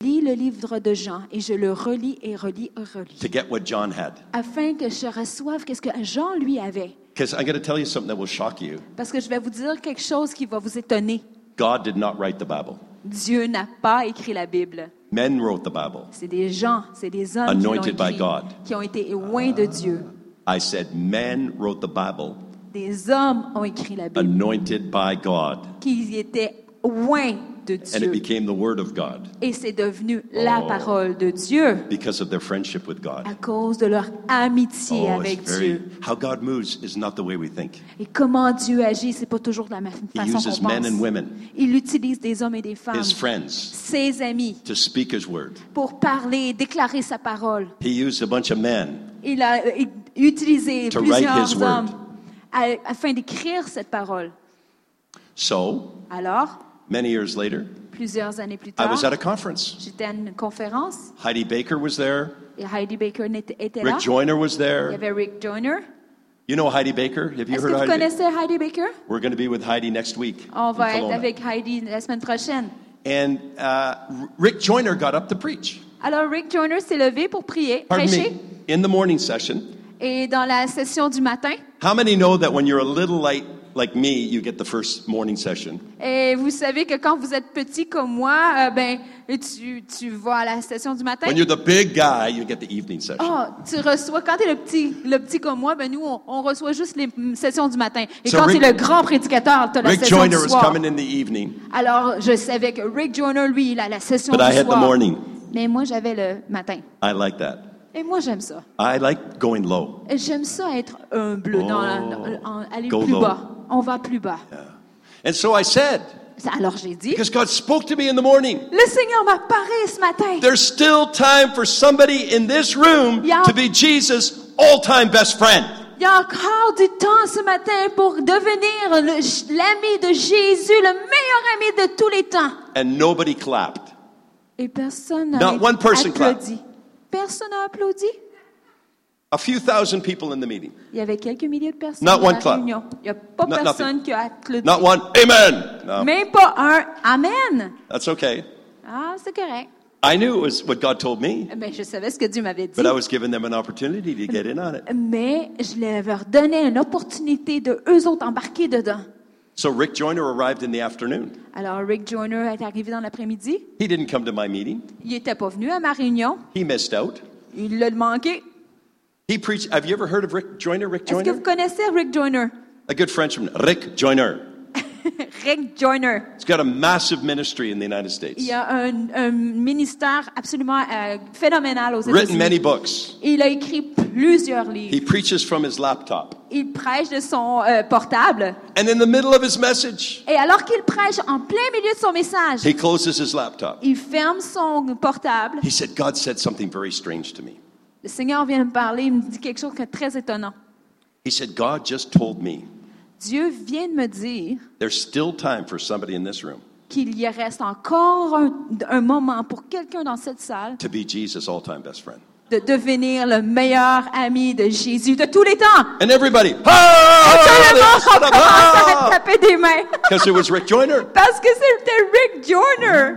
lis le livre de Jean et je le relis et relis et relis. to get what John had. Afin que je reçoive qu'est-ce que Jean lui avait. Because I'm going to tell you something that will shock you. Parce que je vais vous dire quelque chose qui va vous étonner. God did not write the Bible. Dieu n'a pas écrit la Bible. Men wrote the Bible. C'est des gens, c'est des hommes qui l'ont Anointed by écrit, God. qui ont été loin de Dieu. I said, men wrote the Bible Des hommes ont écrit la Bible, anointed by God. qui étaient loin de And it Dieu. became the Word of God Et c'est devenu la Oh. parole de Dieu because of their friendship with God. à cause de leur amitié Oh, avec very, Dieu. how God moves is not the way we think. Et comment Dieu agit, c'est pas toujours de la même He façon uses qu'on men pense. and women, Il utilise des hommes et des femmes, His friends, ses amis, to speak His Word. pour parler, déclarer sa parole. He used a bunch of men Il a euh, utilisé To write his plusieurs word. hommes à- afin d'écrire cette parole. So, Alors, many years later, plusieurs années plus tard, I was at a conference. j'étais à une conférence Heidi Baker was there. et Heidi Baker était là. Rick Joyner was there. Il y avait Rick Joyner. You know Heidi Baker? Have you heard of Heidi? Baker? connaissez Heidi Baker? We're going to be with Heidi next week. On va être avec Heidi la semaine prochaine. And uh, Rick Joyner got up to preach. Alors, Rick Joyner s'est levé pour prier, Pardon prêcher. me. In the morning session. Et dans la session du matin, How many know that when you're a little light like me, you get the first morning session? et vous savez que quand vous êtes petit comme moi, euh, ben, tu, tu vas à la session du matin. When you're the big guy, you get the evening session. Oh, tu reçois, quand tu es le petit, le petit comme moi, ben nous, on, on reçoit juste les sessions du matin. Et So quand Rick- tu es le grand prédicateur, tu as la Rick session Joyner du soir. coming in the evening, Alors, je savais que Rick Joyner, lui, il a la session but du I had the soir. morning. Mais moi, j'avais le matin. I like that. Et moi, j'aime ça. I like going low. J'aime ça être humble, dans Oh. dans- en- aller Go plus low. bas. On va plus bas. And so I said, Alors j'ai dit, because God spoke to me in the morning, le Seigneur m'a parlé ce matin. there's still time for somebody in this room Yeah. to be Jesus' all-time best friend. Il y a encore du temps ce matin pour devenir l'ami de Jésus, le meilleur ami de tous les temps. And nobody clapped. Et personne n'a Not one person applaudi. Personne n'a applaudi? A few thousand people in the meeting. Il y avait quelques milliers de personnes Not dans one la clap. réunion. Il n'y a pas Not personne nothing. qui a applaudi. Not one, amen. No, Même pas un Amen. that's okay. Ah, c'est correct. I knew it was what God told me, Mais je savais ce que Dieu m'avait dit. but I was giving them an opportunity to get in on it. Mais je leur donnais une opportunité de eux autres embarquer dedans. So Rick Joyner arrived in the afternoon. Alors Rick Joyner est arrivé dans l'après-midi. He didn't come to my meeting. Il n'était pas venu à ma réunion. He missed out. Il l'a manqué. He preached. Have you ever heard of Rick Joyner? Rick Est-ce que Joyner? vous connaissez Rick Joyner? A good Frenchman, Rick Joyner. Rick Joyner. He's got a massive ministry in the United States. Il a un, un ministère absolument euh, phénoménal aux États-Unis. Written many books. Il a écrit plusieurs livres. He preaches from his laptop. Il prêche de son euh, portable. And in the middle of his message, Et alors qu'il prêche en plein milieu de son message, he closes his laptop. il ferme son portable. He said, God said something very strange to me. Le Seigneur vient me parler, il me dit quelque chose de très étonnant. He said, God just told me Dieu vient de me dire there's still time for somebody in this room qu'il y reste encore un, un moment pour quelqu'un dans cette salle to be Jesus' all time best friend. de devenir le meilleur ami de Jésus de tous les temps. And everybody, Et tout le monde ah, commence à taper des mains because it was Rick Joyner. parce que c'était Rick Joyner.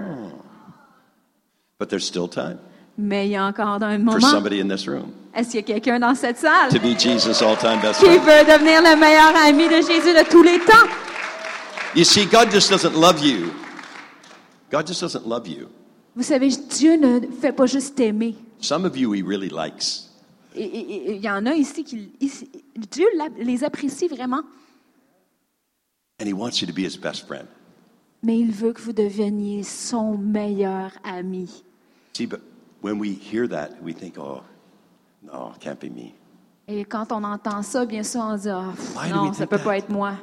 But there's still time Mais il y a encore un for moment. somebody in this room Est-ce qu'il y a quelqu'un dans cette salle? To be Jesus' all time best qui veut devenir le meilleur ami de Jésus de tous les temps? You see, God just doesn't love you. God just doesn't love you. Vous savez, Dieu ne fait pas juste t'aimer. Some of you He really likes. Il y en a ici qui. Dieu les apprécie vraiment, And He wants you to be His best friend. mais il veut que vous deveniez son meilleur ami. See, but when we hear that, we think, oh, no, it can't be me. Et quand on entend ça, bien sûr, on dit pff, Why do we non, ça think peut that? pas être moi.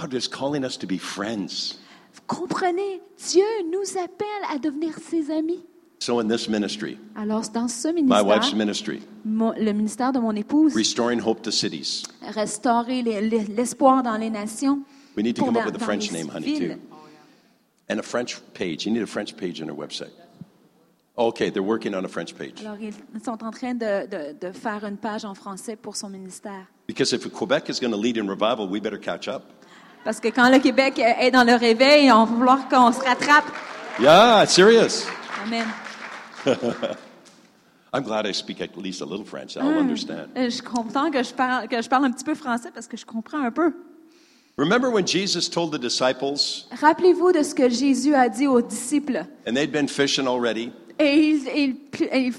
God is calling us to be friends. Vous comprenez? Dieu nous appelle à devenir ses amis. So in this ministry, Alors, dans ce my wife's ministère, ministry, mon- le ministère de mon épouse, restoring hope to cities. restaurer les- les- l'espoir dans les nations. We need to pour come up dans- with a dans French les name, honey, villes. too. And a French page. You need a French page on our website. Okay, they're working on a French page. Alors, ils sont en train de, de- de faire une page en français pour son ministère. Because if Quebec is going to lead in revival, we better catch up. Parce que quand le Québec est dans le réveil, on va vouloir qu'on se rattrape. Yeah, it's serious. Amen. I'm glad I speak at least a little French. I'll understand. Euh, Je suis content que je parle, que je parle un petit peu français parce que je comprends un peu. Remember when Jesus told the disciples, Rappelez-vous de ce que Jésus a dit aux disciples? and they'd been fishing already, Et ils, ils, ils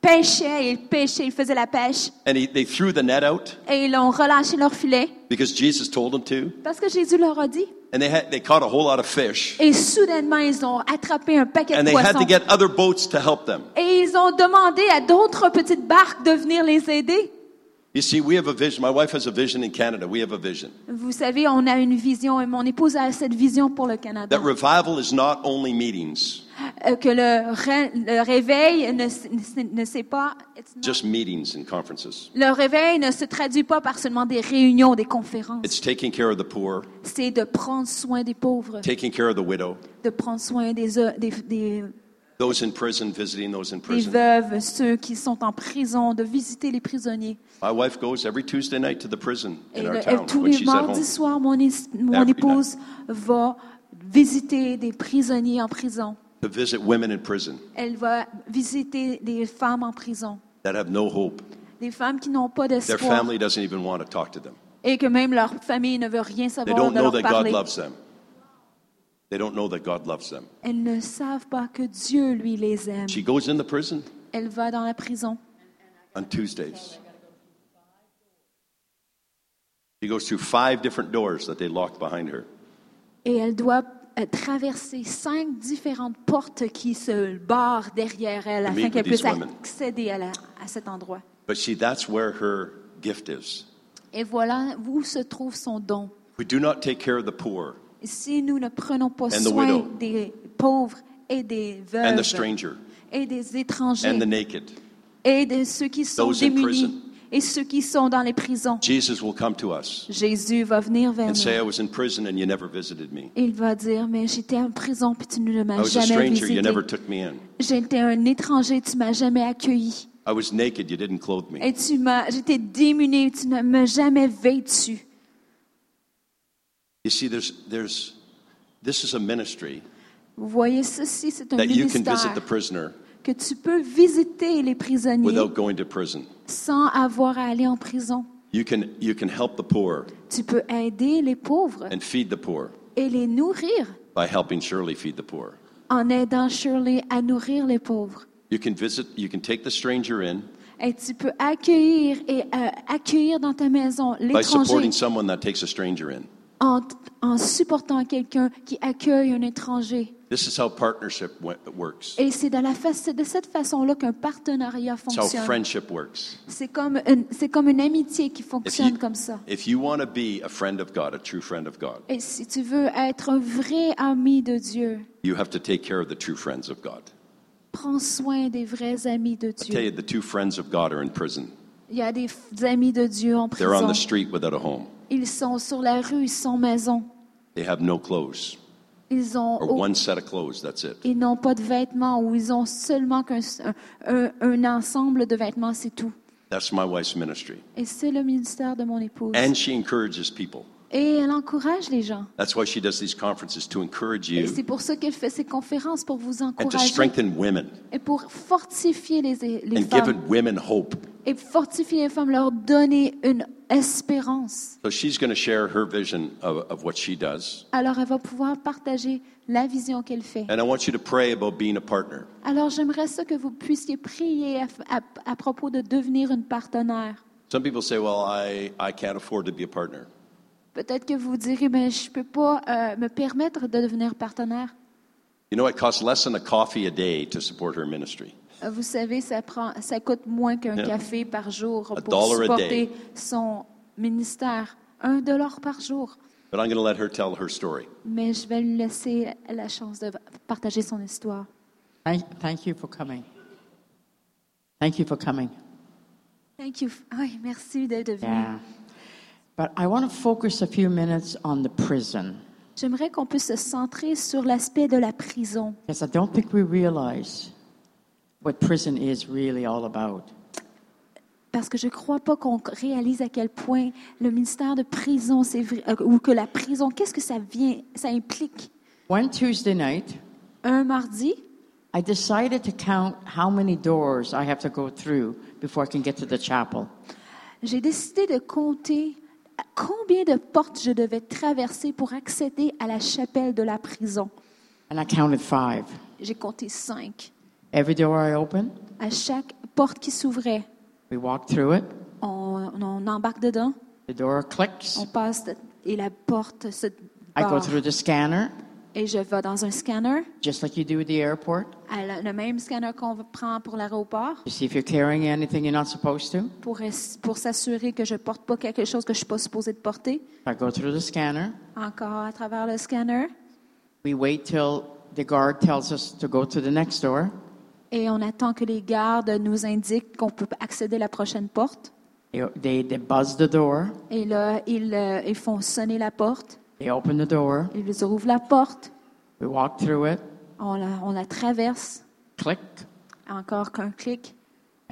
pêchaient, ils pêchaient, ils faisaient la pêche. and he, they threw the net out Et ils ont relâché leur filet because Jesus told them to, parce que Jésus leur a dit. and they had they caught a whole lot of fish, Et soudainement, ils ont attrapé un paquet and de they had to poissons. get other boats to help them. Et ils ont demandé à d'autres petites barques de venir les aider. Vous savez, on a une vision et mon épouse a cette vision pour le Canada. that revival is not only meetings, Euh, que le, ré- le réveil ne, ne ne sait pas. just meetings and conferences. Le réveil ne se traduit pas par seulement des réunions, des conférences. It's taking care of the poor, C'est de prendre soin des pauvres, taking care of the widow, de prendre soin des, euh, des, des, those in prison, visiting those in prison. veuves, ceux qui sont en prison, de visiter les prisonniers. My wife goes every Tuesday night to the prison Et in our le- town tous when les she's at home. mardis soirs, mon, es- mon Every épouse va visiter des prisonniers en prison. To visit women in prison Elle va visiter des femmes en prison, that have no hope. des femmes qui n'ont pas Their d'espoir family doesn't even want to talk to them. et que même leur famille ne veut rien They savoir don't de know leur that God parler. loves them. They don't know that God loves them. Elles ne savent pas que Dieu, lui, les aime. She goes in the prison Elle va dans la prison. on Tuesdays. She goes through five different doors that they locked behind her. Et elle doit euh, traverser cinq différentes portes qui se barrent derrière elle afin meet qu'elle with these puisse women. accéder à, la- à cet endroit. But see, that's where her gift is. Et voilà où se trouve son don. We do not take care of the poor si nous ne prenons pas And soin widow. des pauvres et des veuves stranger et des étrangers and the naked. et de ceux qui sont démunis et ceux qui sont dans les prisons, Jesus will come to us Jésus va venir vers nous. Il va dire, mais j'étais en prison puis tu ne m'as jamais visité. J'étais un étranger, tu m'as jamais accueilli. I was naked, you didn't clothe me. Et tu m'as, j'étais démunie, tu ne m'as jamais vêtu. You see, there's, there's, this is a ministry Vous voyez, ceci, c'est un that you can visit ministère the prisoner que tu peux visiter les prisonniers without going to prison. sans avoir à aller en prison. You can, you can help the poor Tu peux aider les pauvres and feed the poor et les nourrir by helping Shirley feed the poor. en aidant Shirley à nourrir les pauvres. You can visit, you can take the stranger in Et tu peux accueillir et euh, accueillir dans ta maison by l'étranger supporting someone that takes a stranger in. En, en supportant quelqu'un qui accueille un étranger. This is how partnership wo- works. Et c'est de, de cette façon-là qu'un partenariat fonctionne. C'est comme, une, c'est comme une amitié qui If fonctionne you, comme ça. if you want to be a friend of God, a true friend of God, Et si tu veux être un vrai ami de Dieu, you have to take care of the true friends of God. prends soin des vrais amis de I tell Dieu. you, the two friends of God are in prison. Il y a des amis de Dieu en They're on prison. the street without a home. Ils sont sur la rue sans maison. They have no clothes Ils ont or one set of clothes. That's it. ils n'ont pas de vêtements ou ils ont seulement qu'un un, un ensemble de vêtements, c'est tout. That's my wife's ministry. Et c'est le ministère de mon épouse. And she encourages people. Et elle encourage les gens. That's why she does these conferences to encourage Et you c'est pour ça qu'elle fait ces conférences pour vous and to encourager strengthen women et pour fortifier les, les and give femmes. women hope. Et fortifier les femmes, leur donner une espérance. So she's going to share her vision of, of what she does. Alors elle va pouvoir partager la vision qu'elle fait. And I want you to pray about being a partner. Alors j'aimerais ça que vous puissiez prier à, à- à propos de devenir une partenaire. Some people say, well, I, I can't afford to be a partner. Peut-être que vous direz, mais je ne peux pas euh, me permettre de devenir partenaire. You know, it costs less than a coffee a day to support her ministry. Vous savez, ça, prend, ça coûte moins qu'un Yeah. café par jour A pour supporter son ministère. Un dollar par jour. But I'm going to let her tell her story. Mais je vais lui laisser la chance de partager son histoire. Thank, thank you for coming. Thank you for coming. Thank you. Oui, merci d'être venu. Yeah. But I want to focus a few minutes on the prison J'aimerais qu'on puisse se centrer sur l'aspect de la prison. because I don't think we realize what prison is really all about. Parce que je ne crois pas qu'on réalise à quel point le ministère de prison, c'est vrai, euh, ou que la prison, qu'est-ce que ça vient, ça implique? One Tuesday night, Un mardi, I decided to count how many doors I have to go through before I can get to the chapel. J'ai décidé de compter combien de portes je devais traverser pour accéder à la chapelle de la prison. And I counted five. J'ai compté cinq. Every door I open, À chaque porte qui s'ouvrait, we walk through it. on, on embarque dedans, The door clicks. on passe et la porte se I go barre. through the scanner, Et je vais dans un scanner, just like you do at the airport, à la- le même scanner qu'on prend pour l'aéroport, to see if you're carrying anything you're not supposed to. pour, es- pour s'assurer que je porte pas quelque chose que je suis pas supposée de porter. I go through the scanner. Encore à travers le scanner. We wait till the guard tells us to go to the next door. Et on attend que les gardes nous indiquent qu'on peut accéder à la prochaine porte. They, they, they buzz the door. Et là, ils, euh, ils font sonner la porte. They open the door. Ils ouvrent la porte. We walk through it. On la, on la traverse. Click. Encore qu'un clic.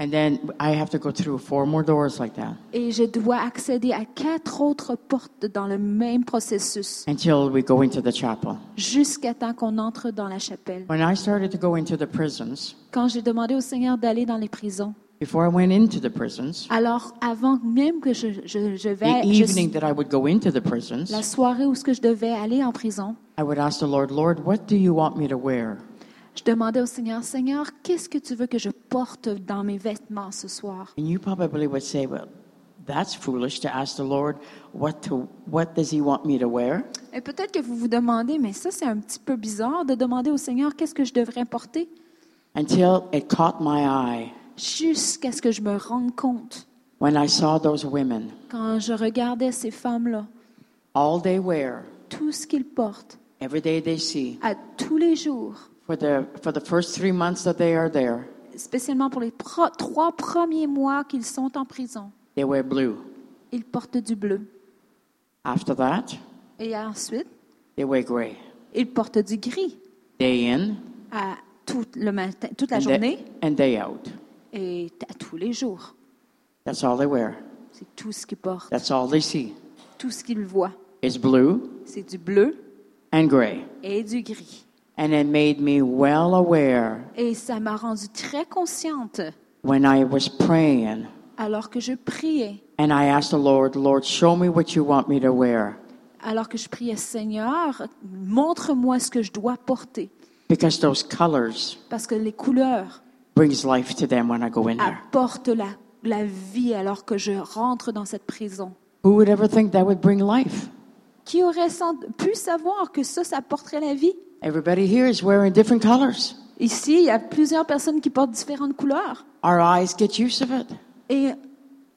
And then I have to go through four more doors like that Et je dois accéder à quatre autres portes dans le même processus until we go into the chapel. jusqu'à temps qu'on entre dans la chapelle. When I started to go into the prisons, Quand j'ai demandé au Seigneur d'aller dans les prisons, before I went into the prisons, alors avant même que je, je, je vais, the je- evening that I would go into the prisons, la soirée où ce que je devais aller en prison, I would ask the Lord, Lord, what do you want me to wear? Je demandais au Seigneur, Seigneur, qu'est-ce que tu veux que je porte dans mes vêtements ce soir? And you probably would say, well, that's foolish to ask the Lord what to what does he want me to wear? Et peut-être que vous vous demandez, mais ça c'est un petit peu bizarre de demander au Seigneur qu'est-ce que je devrais porter? Until it caught my eye jusqu'à ce que je me rende compte. when I saw those women, quand je regardais ces femmes-là, all they wear, tout ce qu'ils portent. every day they see, à tous les jours, for the for the first three months that they are there, spécialement pour les pro- trois premiers mois qu'ils sont en prison, they wear blue. ils portent du bleu. After that, Et ensuite, they wear gray. ils portent du gris Day in à tout le matin, toute la and journée day, and day out. et à tous les jours. That's all they wear. C'est tout ce qu'ils portent, That's all they see. tout ce qu'ils voient. Is blue C'est du bleu and gray. et du gris. And it made me well aware Et ça m'a rendue très consciente when I was praying alors que je priais, and I asked the Lord, Lord, show me what you want me to wear. alors que je priais, Seigneur, montre-moi ce que je dois porter. Because those colors Parce que les couleurs brings life to them when I go in there. apportent la, la vie alors que je rentre dans cette prison. Who would ever think that would bring life? Qui aurait sans- pu savoir que ça, ça apporterait la vie? Everybody here is wearing different colors. Ici, il y a plusieurs personnes qui portent différentes couleurs. Our eyes get used of it. Et,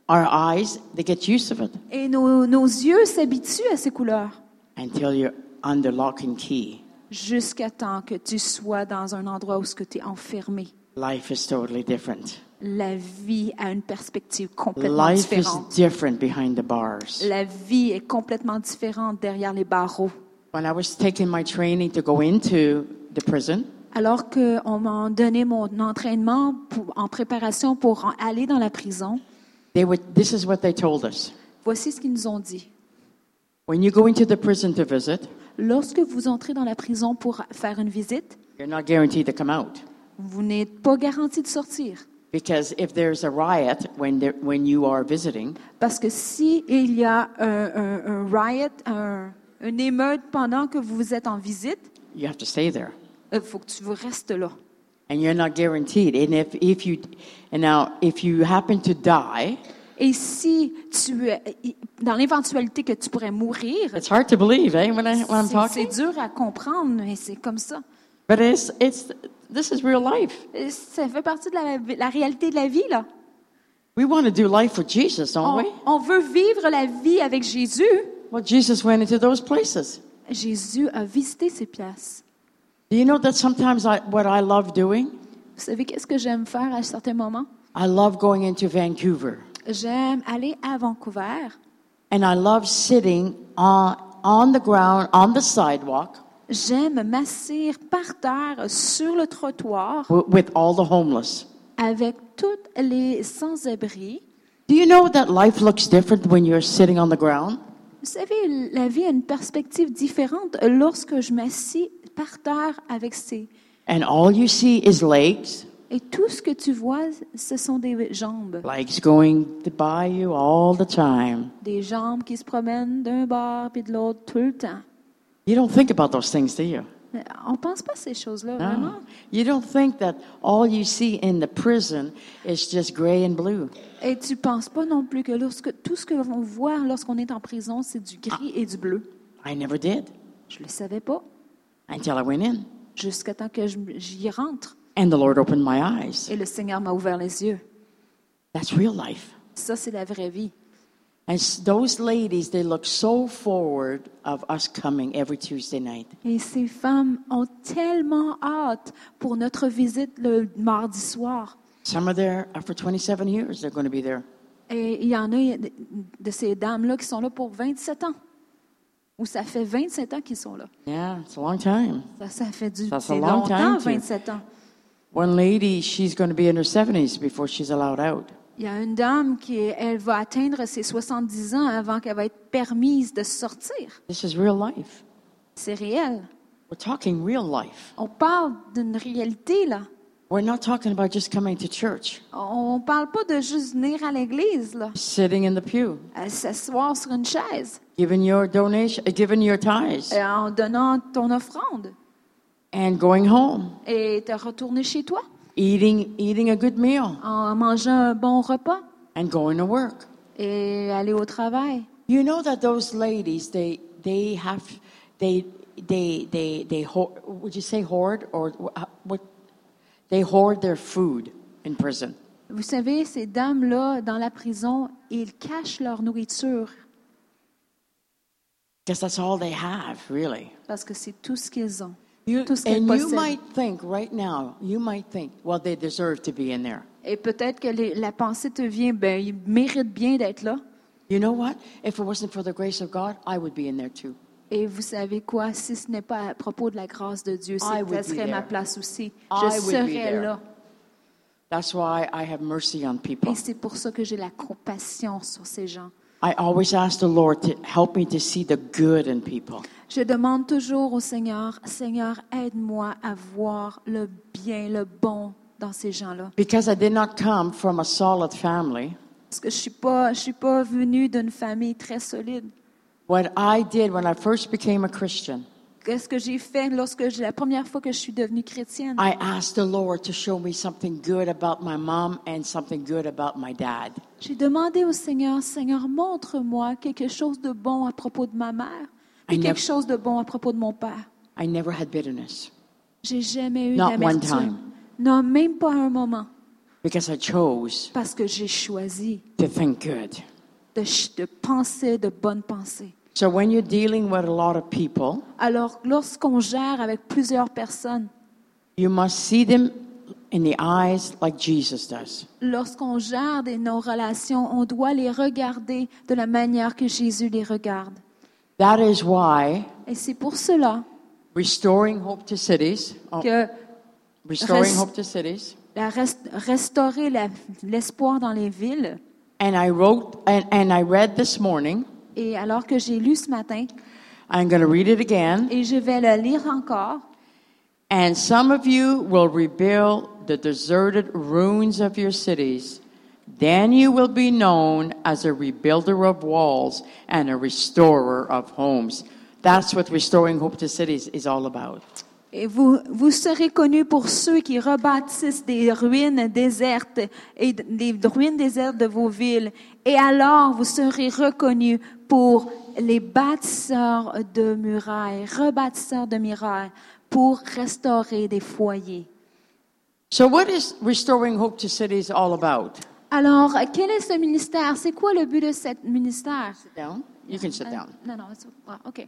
Our eyes, they get used of it et nos, nos yeux s'habituent à ces couleurs until you're under lock and key. jusqu'à temps que tu sois dans un endroit où tu es enfermé. Life is totally different. La vie a une perspective complètement Life is différente. different behind the bars. La vie est complètement différente derrière les barreaux. When I was taking my training to go into the prison, Alors qu'on m'a donné mon entraînement pour- en préparation pour en- aller dans la prison, they would, this is what they told us. voici ce qu'ils nous ont dit. When you go into the prison to visit, Lorsque vous entrez dans la prison pour faire une visite, you're not guaranteed to come out. vous n'êtes pas garanti de sortir. Because if there's a riot when, there, when you are visiting, Parce que si il y a un, un- un riot, un, une émeute pendant que vous êtes en visite, you have to stay there. il faut que tu restes là. And you're not guaranteed. And if, if you, and now, if you happen to die, Et si tu es dans l'éventualité que tu pourrais mourir, it's hard to believe, eh, when, I, when I'm c'est talking. c'est dur à comprendre, mais c'est comme ça. But it's, it's, this is real life. Et Ça fait partie de la, la réalité de la vie, là. We want to do life for Jesus, don't On, we? on veut vivre la vie avec Jésus. Well, Jesus went into those places. Jésus a visité ces places. Do you know that sometimes I, what I love doing? Vous savez qu'est-ce que j'aime faire à certains moments? I love going into Vancouver. J'aime aller à Vancouver. And I love sitting on, on the ground, on the sidewalk, J'aime m'asseoir par terre sur le trottoir with all the homeless. avec toutes les sans-abri. Do you know that life looks different when you're sitting on the ground? Vous savez, la vie a une perspective différente lorsque je m'assis par terre avec ces, And all you see is legs, Et tout ce que tu vois, ce sont des jambes. legs going by you all the time. Des jambes qui se promènent d'un bord puis de l'autre tout le temps. You don't think about those things, do you? Mais On pense pas à ces choses-là, No. vraiment. You don't think that all you see in the prison is just gray and blue. Et tu penses pas non plus que lorsque, tout ce que l'on voit lorsqu'on est en prison, c'est du gris et du bleu. I never did Je le savais pas until I went in. jusqu'à temps que j'y rentre. And the Lord opened my eyes. Et le Seigneur m'a ouvert les yeux. That's real life. Ça, c'est la vraie vie. Et ces femmes ont tellement hâte pour notre visite le mardi soir. Some are there after 27 years, they're going to be there. Et il y en a de, ces dames-là qui sont là pour 27 ans. Ou ça fait 27 ans qu'ils sont là. Yeah, it's a long time. Ça, ça fait du That's a long longtemps, time to- 27 ans. One lady, she's going to be in her 70s before she's allowed out. Il y a une dame qui elle va atteindre ses 70 ans avant qu'elle va être permise de sortir. This is real life. C'est réel. We're talking real life. On parle d'une réalité là. We're not talking about just coming to church, On ne parle pas de juste venir à l'église là, sitting in the pew, à s'asseoir sur une chaise giving your donation, uh, giving your tithes, en donnant ton offrande and going home, et te retourner chez toi eating, eating a good meal, en mangeant un bon repas and going to work. et aller au travail. You know that those ladies, they they have, they they they they hoard, would you say hoard or wh- what? They hoard their food in prison. Vous savez, ces dames-là, dans la prison, ils cachent leur nourriture that's all they have, really. parce que c'est tout ce qu'ils ont. You, Tout ce you possèdent. might think right now, you might think, well, they deserve to be in there. Et peut-être que les- la pensée te vient, ben, ils méritent bien d'être là. You know what? If it wasn't for the grace of God, I would be in there too. Et vous savez quoi? Si ce n'est pas à propos de la grâce de Dieu, I be serait ma place aussi. I Je be serais là. That's why I have mercy on people. Et c'est pour ça que j'ai la compassion sur ces gens. I always ask the Lord to help me to see the good in people. Je demande toujours au Seigneur, Seigneur, aide-moi à voir le bien, le bon dans ces gens-là. Because I did not come from a solid family. Parce que je suis pas, je suis pas venue d'une famille très solide. What I did when I first became a Christian, Qu'est-ce que j'ai fait lorsque la première fois que je suis devenue chrétienne? I asked the Lord to show me something good about my mom and something good about my dad. J'ai demandé au Seigneur, Seigneur, montre-moi quelque chose de bon à propos de ma mère et I quelque never- chose de bon à propos de mon père. I never had bitterness J'ai jamais eu Not one time. Non, même pas un moment. because I chose Parce que j'ai choisi to think good. de, ch- de penser de bonnes pensées. So when you're dealing with a lot of people, Alors, lorsqu'on gère avec plusieurs personnes, you must see them in the eyes like Jesus does. lorsqu'on gère des, nos relations, on doit les regarder de la manière que Jésus les regarde. That is why Et c'est pour cela restoring hope to cities, oh, que restoring Rest- hope to cities. la rest- restaurer l'espoir dans les villes, And I wrote and, and I read this morning. Et alors que j'ai lu ce matin, I'm going to read it again. et je vais le lire encore, And some of you will rebuild the deserted ruins of your cities. Then you will be known as a rebuilder of walls and a restorer of homes. That's what restoring hope to cities is all about. Et vous, vous serez connus pour ceux qui rebâtissent des ruines désertes et des ruines désertes de vos villes. Et alors vous serez reconnus pour les bâtisseurs de murailles, rebâtisseurs de murailles, pour restaurer des foyers. So, what is restoring hope to cities all about? Alors, quel est ce ministère? C'est quoi le but de ce ministère? Down. You can sit down. Non, c'est- ah, OK. Okay.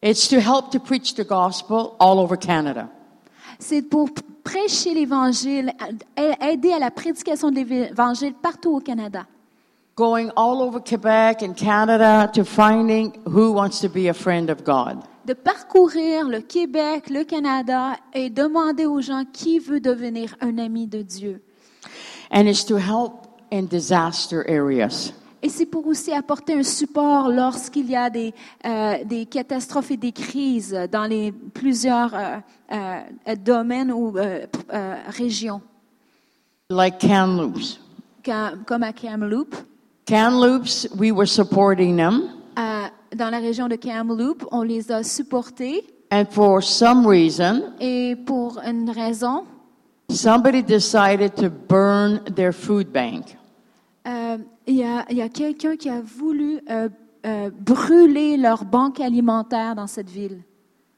It's to help to preach the gospel all over Canada. C'est pour prêcher l'Évangile, aider à la prédication de l'Évangile partout au Canada. Going all over Quebec and Canada to finding who wants to be a friend of God. de parcourir le Québec, le Canada et demander aux gens qui veut devenir un ami de Dieu. And it's to help in disaster areas. Et c'est pour aussi apporter un support lorsqu'il y a des, euh, des catastrophes et des crises dans les plusieurs euh, euh, domaines ou euh, euh, régions, like Kamloops. Comme- comme à Kamloops. Kamloops, we were supporting them, dans la région de Kamloops, on les a supportés and for some reason, et pour une raison, somebody decided to burn their food bank. Euh, il y a, quelqu'un qui a voulu euh, euh, brûler leur banque alimentaire dans cette ville.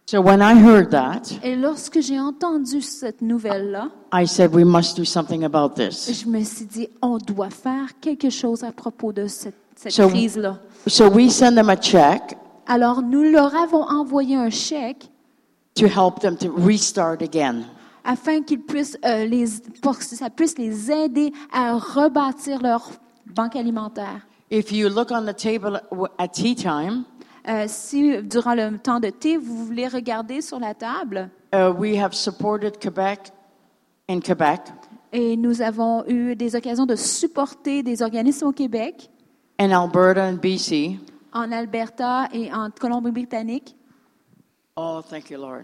So when I heard that, Et lorsque j'ai entendu cette nouvelle-là, I said, we must do something about this. je me suis dit, on doit faire quelque chose à propos de cette, cette So- crise-là. So we send them a check Alors, nous leur avons envoyé un chèque to help them to restart again. Afin qu'ils puissent euh, les, pour que ça puisse les aider à rebâtir leur banque alimentaire. If you look on the table at tea time, Euh, si durant le temps de thé, vous voulez regarder sur la table, uh, we have supported Quebec in Quebec et nous avons eu des occasions de supporter des organismes au Québec, and Alberta and BC. en Alberta et en Colombie-Britannique. Oh, thank you, Lord.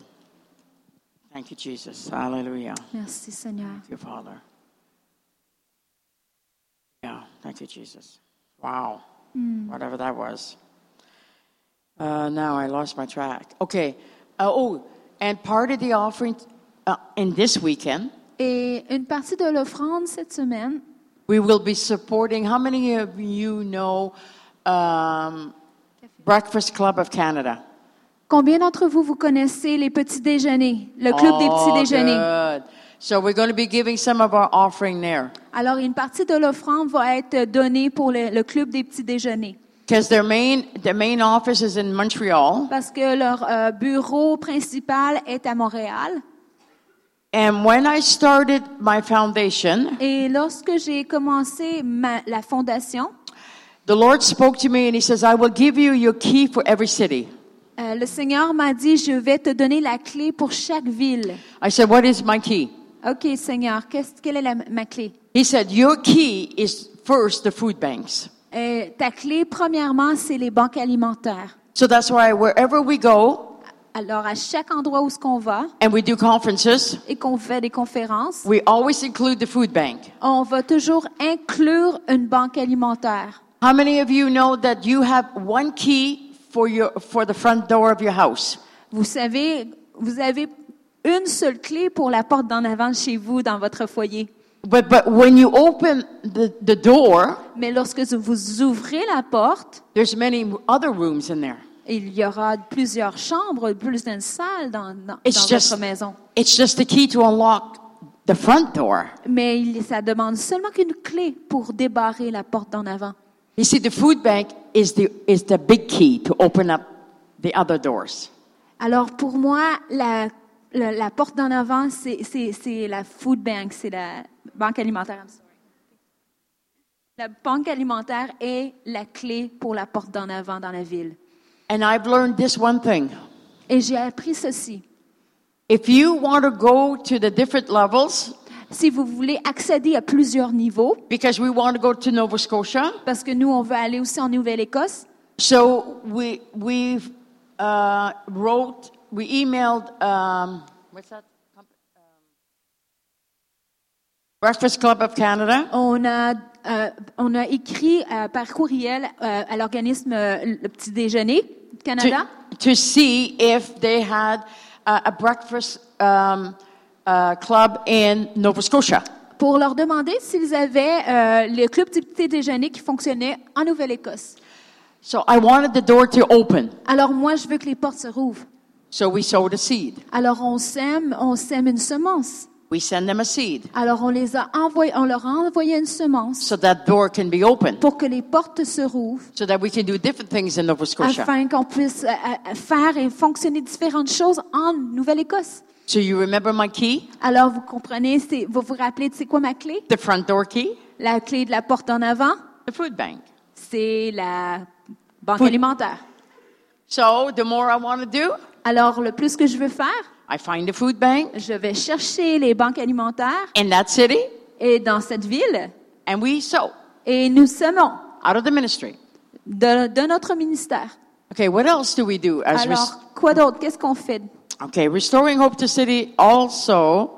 Thank you, Jesus. Hallelujah. Merci Seigneur. Thank you, Father. Yeah, thank you, Jesus. Wow. Whatever that was. Uh, now I lost my track. Okay. Uh, oh, and part of the offering uh, in this weekend, Et une partie de l'offrande cette semaine, we will be supporting. How many of you know um, Breakfast Club of Canada? Combien d'entre vous vous connaissez les petits déjeuners, le club des petits Oh, déjeuners? good. So we're going to be giving some of our offering there. Alors, une partie de l'offrande va être donnée pour le, le club des petits déjeuners. Because their main, their main office is in Montreal. Parce que leur euh, bureau principal est à Montréal. And when I started my foundation, Et lorsque j'ai commencé ma- la fondation, the Lord spoke to me and He says, I will give you your key for every city. Euh, le Seigneur m'a dit, je vais te donner la clé pour chaque ville. I said, What is my key? OK, Seigneur, qu'est-ce- quelle est la- ma clé? He said, Your key is first the food banks. Euh, ta clé, premièrement, c'est les banques alimentaires. So that's why wherever we go Alors, à chaque endroit où ce qu'on va and we do conferences, et qu'on fait des conférences, we always include the food bank. on va toujours inclure une banque alimentaire. How many of you know that you have one key for your for the front door of your house? Vous savez, vous avez une seule clé pour la porte d'en avant chez vous, dans votre foyer. But but when you open the, the door, Mais lorsque vous ouvrez la porte, there's many other rooms in there. il y aura plusieurs chambres, plus d'une salle dans, dans, It's dans just- votre maison. It's just the key to unlock the front door. Mais il- ça demande seulement qu'une clé pour débarrer la porte d'en avant. You see, the food bank is the is the big key to open up the other doors. Alors pour moi, la, la, la porte d'en avant, c'est c'est- c'est la food bank, c'est la banque alimentaire. I'm sorry. La banque alimentaire est la clé pour la porte d'en avant dans la ville. And I've learned this one thing. Et j'ai appris ceci. If you want to go to the different levels, Si vous voulez accéder à plusieurs niveaux, because we want to go to Nova Scotia, parce que nous, on veut aller aussi en Nouvelle-Écosse, so we we uh, wrote, we emailed. Um, what's that? um, Breakfast Club of Canada. on a, euh, on a écrit euh, par courriel euh, à l'organisme Le Petit Déjeuner Canada to, to see if they had uh, a breakfast um, uh, club in Nova Scotia. pour leur demander s'ils avaient euh, le club du petit déjeuner qui fonctionnait en Nouvelle-Écosse. So I wanted the door to open. Alors moi, je veux que les portes se rouvrent. So we sowed a seed. Alors on sème, on sème une semence. We send them a seed Alors on les a envoyés, on leur a envoyé une semence so that door can be open, pour que les portes se rouvrent, so that we can do different things in Nova Scotia. afin qu'on puisse euh, euh, faire et fonctionner différentes choses en Nouvelle-Écosse. So you remember my key, Alors vous comprenez, c'est- vous vous rappelez de c'est quoi ma clé? The front door key, La clé de la porte en avant, the food bank. c'est la banque Food- alimentaire. So the more I want to do, Alors le plus que je veux faire, I find the food bank je vais chercher les banques alimentaires in that city, et dans cette ville and we sow. et nous semons. out of the ministry. de, de notre ministère. Okay, what else do we do as Alors, quoi d'autre? Qu'est-ce qu'on fait? Okay, restoring hope to city also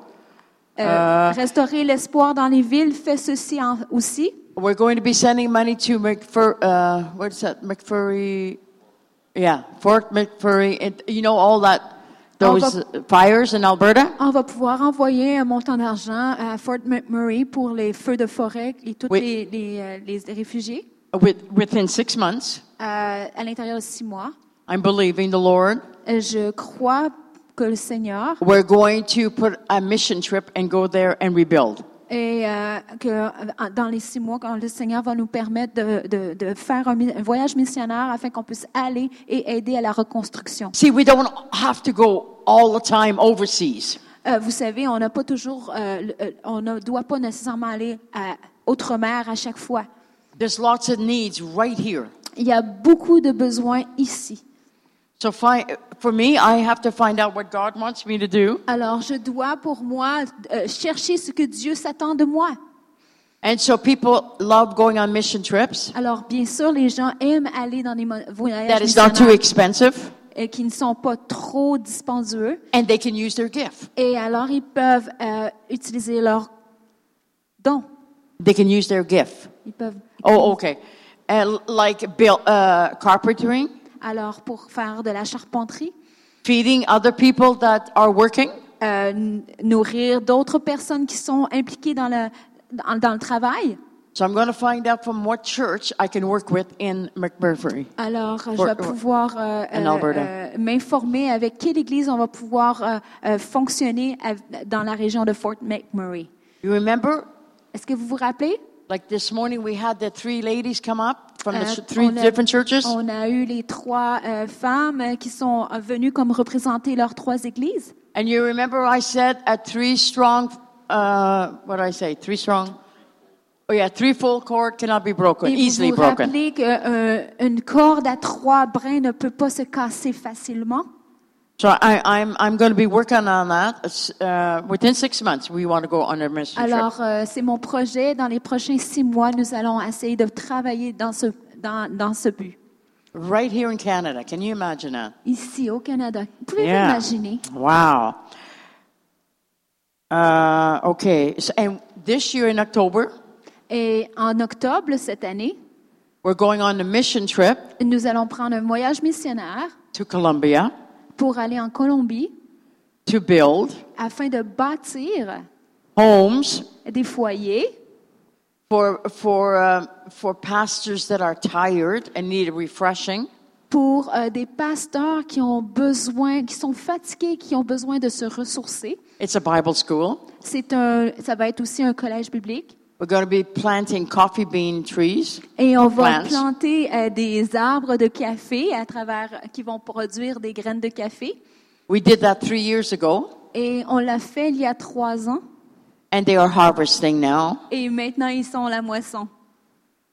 Euh, restaurer l'espoir dans les villes fait ceci en- aussi. we're going to be sending money to McFur uh what's that McFurry yeah, Fort McFurry and you know all that those va- fires in Alberta? On va pouvoir envoyer un montant d'argent à Fort McMurray pour les feux de forêt et tous les, les, euh, les réfugiés With, within six months. euh, à l'intérieur de six mois. I'm believing the Lord. Euh, Je crois que le Seigneur We're going to put a mission trip and go there and rebuild. et euh, que euh, dans les six mois, quand le Seigneur va nous permettre de, de, de faire un, un voyage missionnaire afin qu'on puisse aller et aider à la reconstruction. See, we don't have to go all the time overseas. Euh, vous savez, on n'a pas toujours, euh, euh, on ne doit pas nécessairement aller à outre-mer à chaque fois. There's lots of needs right here. Il y a beaucoup de besoins ici. Alors, je dois pour moi euh, chercher ce que Dieu s'attend de moi. And so people love going on mission trips. Alors, bien sûr, les gens aiment aller dans des voyages That is not too expensive. et qui ne sont pas trop dispendieux. And they can use their gift. Et alors, ils peuvent euh, utiliser leur don. They can use their gift. Ils peuvent. Oh, okay. And like build, uh, carpentering, Alors, pour faire de la charpenterie, feeding other people that are working. euh, nourrir d'autres personnes qui sont impliquées dans le, dans, dans le travail. So I'm going to find out from what church I can work with in McMurphy. Alors, je vais pouvoir euh, euh, euh, m'informer avec quelle église on va pouvoir euh, euh, fonctionner dans la région de Fort McMurray. You remember, Est-ce que vous vous rappelez? like this morning, we had the three ladies come up from the Euh, ch- three on a- different churches? On a eu les trois euh, femmes euh, qui sont venues comme représenter leurs trois églises. And you remember I said a three strong, uh, what did I say? Three strong? Oh yeah, three full cord cannot be broken, Et vous easily vous broken. rappelez corde à trois brins ne peut pas se casser facilement. So I, I'm, I'm going to be working on that. Uh, within six months, we want to go on a mission trip. Alors, euh, c'est mon projet. Dans les prochains six mois, nous allons essayer de travailler dans ce, dans, dans ce but. Right here in Canada. Can you imagine that? Ici, au Canada. Pouvez-vous Yeah. imaginer? Wow. Uh, okay. So, and this year in October, Et en octobre cette année, we're going on a mission trip nous allons prendre un voyage missionnaire to Colombia pour aller en Colombie to build afin de bâtir homes des foyers for for for pastors that are tired and need a refreshing. pour euh, des pasteurs qui ont besoin, qui sont fatigués, qui ont besoin de se ressourcer. It's a Bible school. C'est un, ça va être aussi un collège biblique. We're going to be planting coffee bean trees. Et on va Plants. planter euh, des arbres de café à travers, qui vont produire des graines de café. We did that three years ago, Et on l'a fait il y a trois ans. and they are harvesting now. Et maintenant, ils sont à la moisson.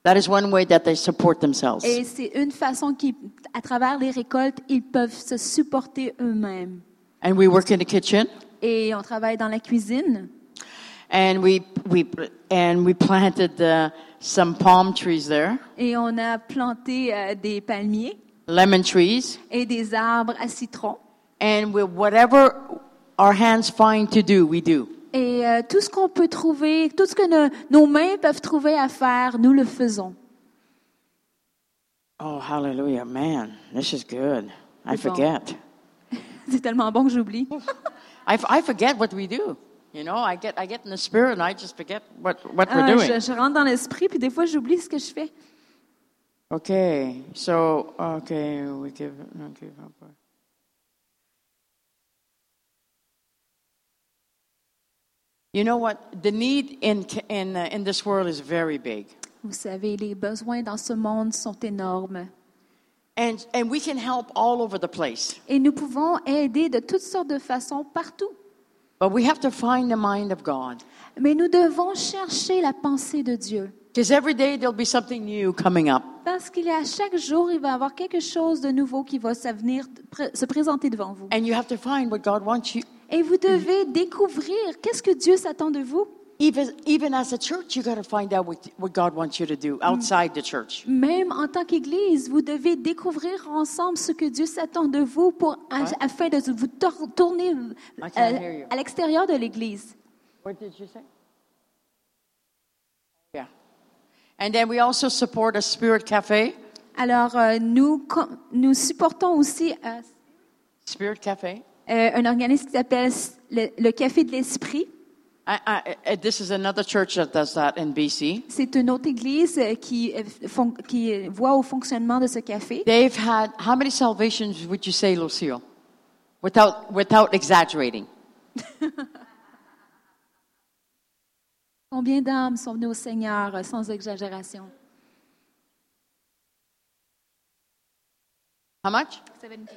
That is one way that they support themselves. Et c'est une façon qui, à travers les récoltes, ils peuvent se supporter eux-mêmes. And we work in the kitchen, Et on travaille dans la cuisine. And we we and we planted uh, some palm trees there, Et on a planté euh, des palmiers lemon trees, et des arbres à citron. and with whatever our hands find to do, we do. Et euh, tout ce qu'on peut trouver, tout ce que no- nos mains peuvent trouver à faire, nous le faisons. Oh, hallelujah, man! This is good. I forget. C'est tellement bon que j'oublie. I, f- I forget what we do. You know, I get I get in the spirit, and I just forget what what Ah, we're doing. je, je rentre dans l'esprit, puis des fois, j'oublie ce que je fais. Okay, so okay, we give okay. You know what? The need in in uh, in this world is very big, Vous savez, les besoins dans ce monde sont énormes. and and we can help all over the place. Et nous pouvons aider de toutes sortes de façons partout. But we have to find the mind of God, Mais nous devons chercher la pensée de Dieu. because every day there'll be something new coming up. Parce qu'il y a chaque jour, il va y avoir quelque chose de nouveau qui va se venir pr- se présenter devant vous. And you have to find what God wants you. Et vous devez découvrir qu'est-ce que Dieu s'attend de vous. Even, even as a church, you got to find out what, what God wants you to do outside the church. Même en tant qu'Église, vous devez découvrir ensemble ce que Dieu s'attend de vous pour, afin de vous tor- tourner I can't hear euh, à l'extérieur de l'Église. What did you say? Yeah. And then we also support a spirit cafe. Alors, euh, nous, co- nous supportons aussi euh, Spirit cafe? euh, un organisme qui s'appelle le, le Café de l'Esprit. I, I, I- this is another church that does that in BC. C'est une autre église euh, qui, euh, fon- qui voit au fonctionnement de ce café. They've had how many salvations would you say, Lucille? Without without exaggerating. Combien d'âmes sont venues au Seigneur euh, sans exagération? How much? 70.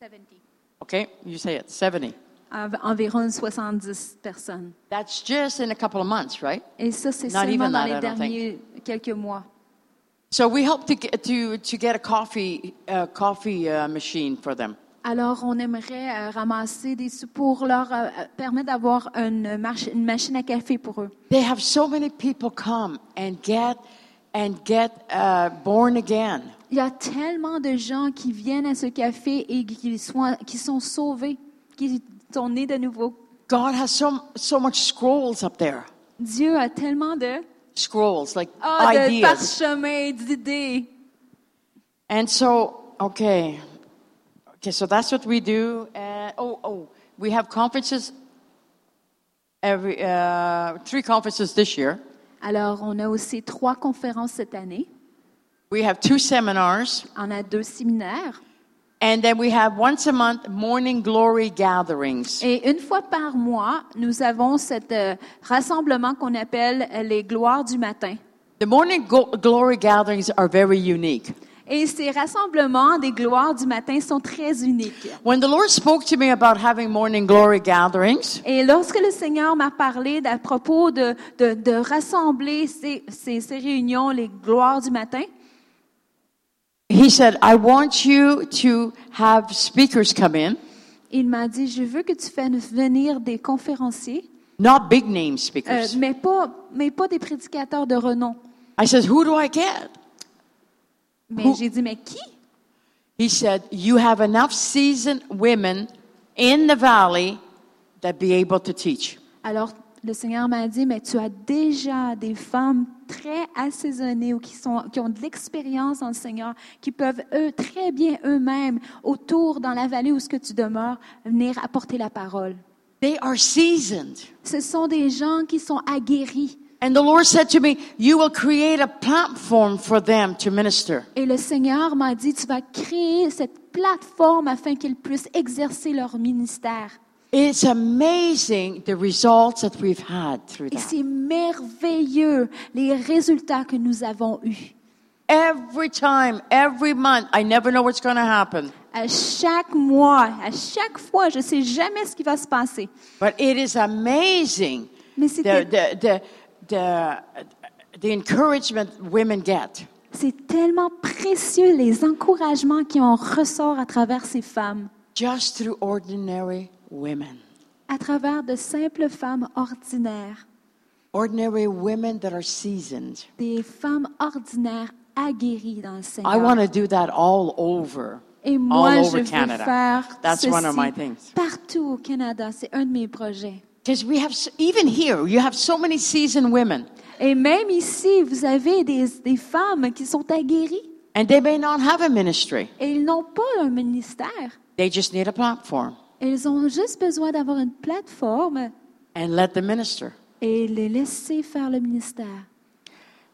70. Okay, you say it. 70. Env- Environ 70 personnes. That's just in a couple of months, right? Et ça, c'est Not seulement even dans that, les I don't derniers quelques mois. So we hope to get, to to get a coffee uh, coffee uh, machine for them. Alors, on aimerait euh, ramasser des sous pour leur euh, permettre d'avoir une, marche- une machine à café pour eux. They have so many people come and get and get uh, born again. Il y a tellement de gens qui viennent à ce café et qui sont, qui sont sauvés, qui nés de nouveau. God has so so much scrolls up there. Dieu a tellement de, Scrolls like ah, de ideas. parchemins, d'idées. And so, okay, okay, so that's what we do. Uh, oh, oh, we have conferences. Every uh, three conferences this year. Alors, on a aussi trois conférences cette année. We have two seminars, On a deux séminaires. And then we have once a month morning glory gatherings. Et une fois par mois, nous avons cet euh, rassemblement qu'on appelle euh, les gloires du matin. The morning go- glory gatherings are very unique. Et ces rassemblements des gloires du matin sont très uniques. When the Lord spoke to me about having morning glory gatherings, Et lorsque le Seigneur m'a parlé à propos de, de, de rassembler ces, ces, ces réunions, les gloires du matin, He said, I want you to have speakers come in, il m'a dit, je veux que tu fasses venir des conférenciers, not big name euh, speakers. mais, pas, mais pas des prédicateurs de renom. I said, Who do I get? Mais j'ai dit, mais qui? He said, You have enough seasoned women in the valley that be able to teach. Alors, le Seigneur m'a dit, mais tu as déjà des femmes très assaisonnées ou qui, sont, qui ont de l'expérience dans le Seigneur, qui peuvent eux, très bien eux-mêmes, autour dans la vallée où ce que tu demeures, venir apporter la parole. They are seasoned. Ce sont des gens qui sont aguerris. And the Lord said to me, You will create a platform for them to minister. Et le Seigneur m'a dit, tu vas créer cette plateforme afin qu'ils puissent exercer leur ministère. It's amazing the results that we've had through Et that. c'est merveilleux les résultats que nous avons eus. Every time, every month, I never know what's going to happen. À chaque mois, à chaque fois, je sais jamais ce qui va se passer. But it is amazing Mais the, the, the, the, the encouragement women get. c'est tellement précieux les encouragements qui en ressortent à travers ces femmes, just through ordinary women. à travers de simples femmes ordinaires, Ordinary women that are seasoned. des femmes ordinaires aguerries dans le I want to do that all over. Et moi, all je over veux Canada. faire That's ceci one of my things. partout au Canada. C'est un de mes projets. Because we have, even here, you have so many seasoned women, Et même ici, vous avez des, des femmes qui sont aguerries and they may not have a ministry. et ils n'ont pas un ministère. They just need a platform Elles ont juste besoin d'avoir une plateforme and let them minister. et les laisser faire le ministère.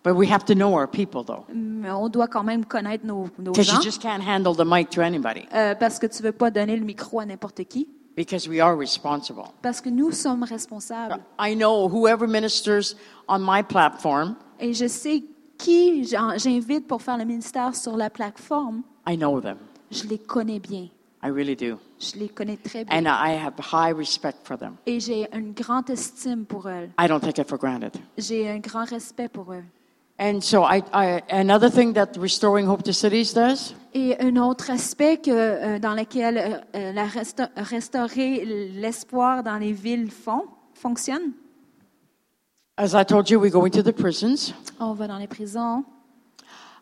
But we have to know our people, though, Mais on doit quand même connaître nos, nos because gens you just can't handle the mic to anybody, euh, parce que tu veux pas donner le micro à n'importe qui. because we are responsible. Parce que nous sommes responsables. I know whoever ministers on my platform, Et je sais qui j'en- j'invite pour faire le ministère sur la plateforme. I know them. Je les connais bien. I really do. Je les connais très bien. And I have high respect for them. Et j'ai une grande estime pour eux. I don't take it for granted. J'ai un grand respect pour eux. And so, I, I, another thing that Restoring Hope to Cities does Et un autre aspect que, euh, dans lequel euh, euh, la resta- restaurer l'espoir dans les villes font, fonctionne, As I told you, we're going to the prisons. On va dans les prisons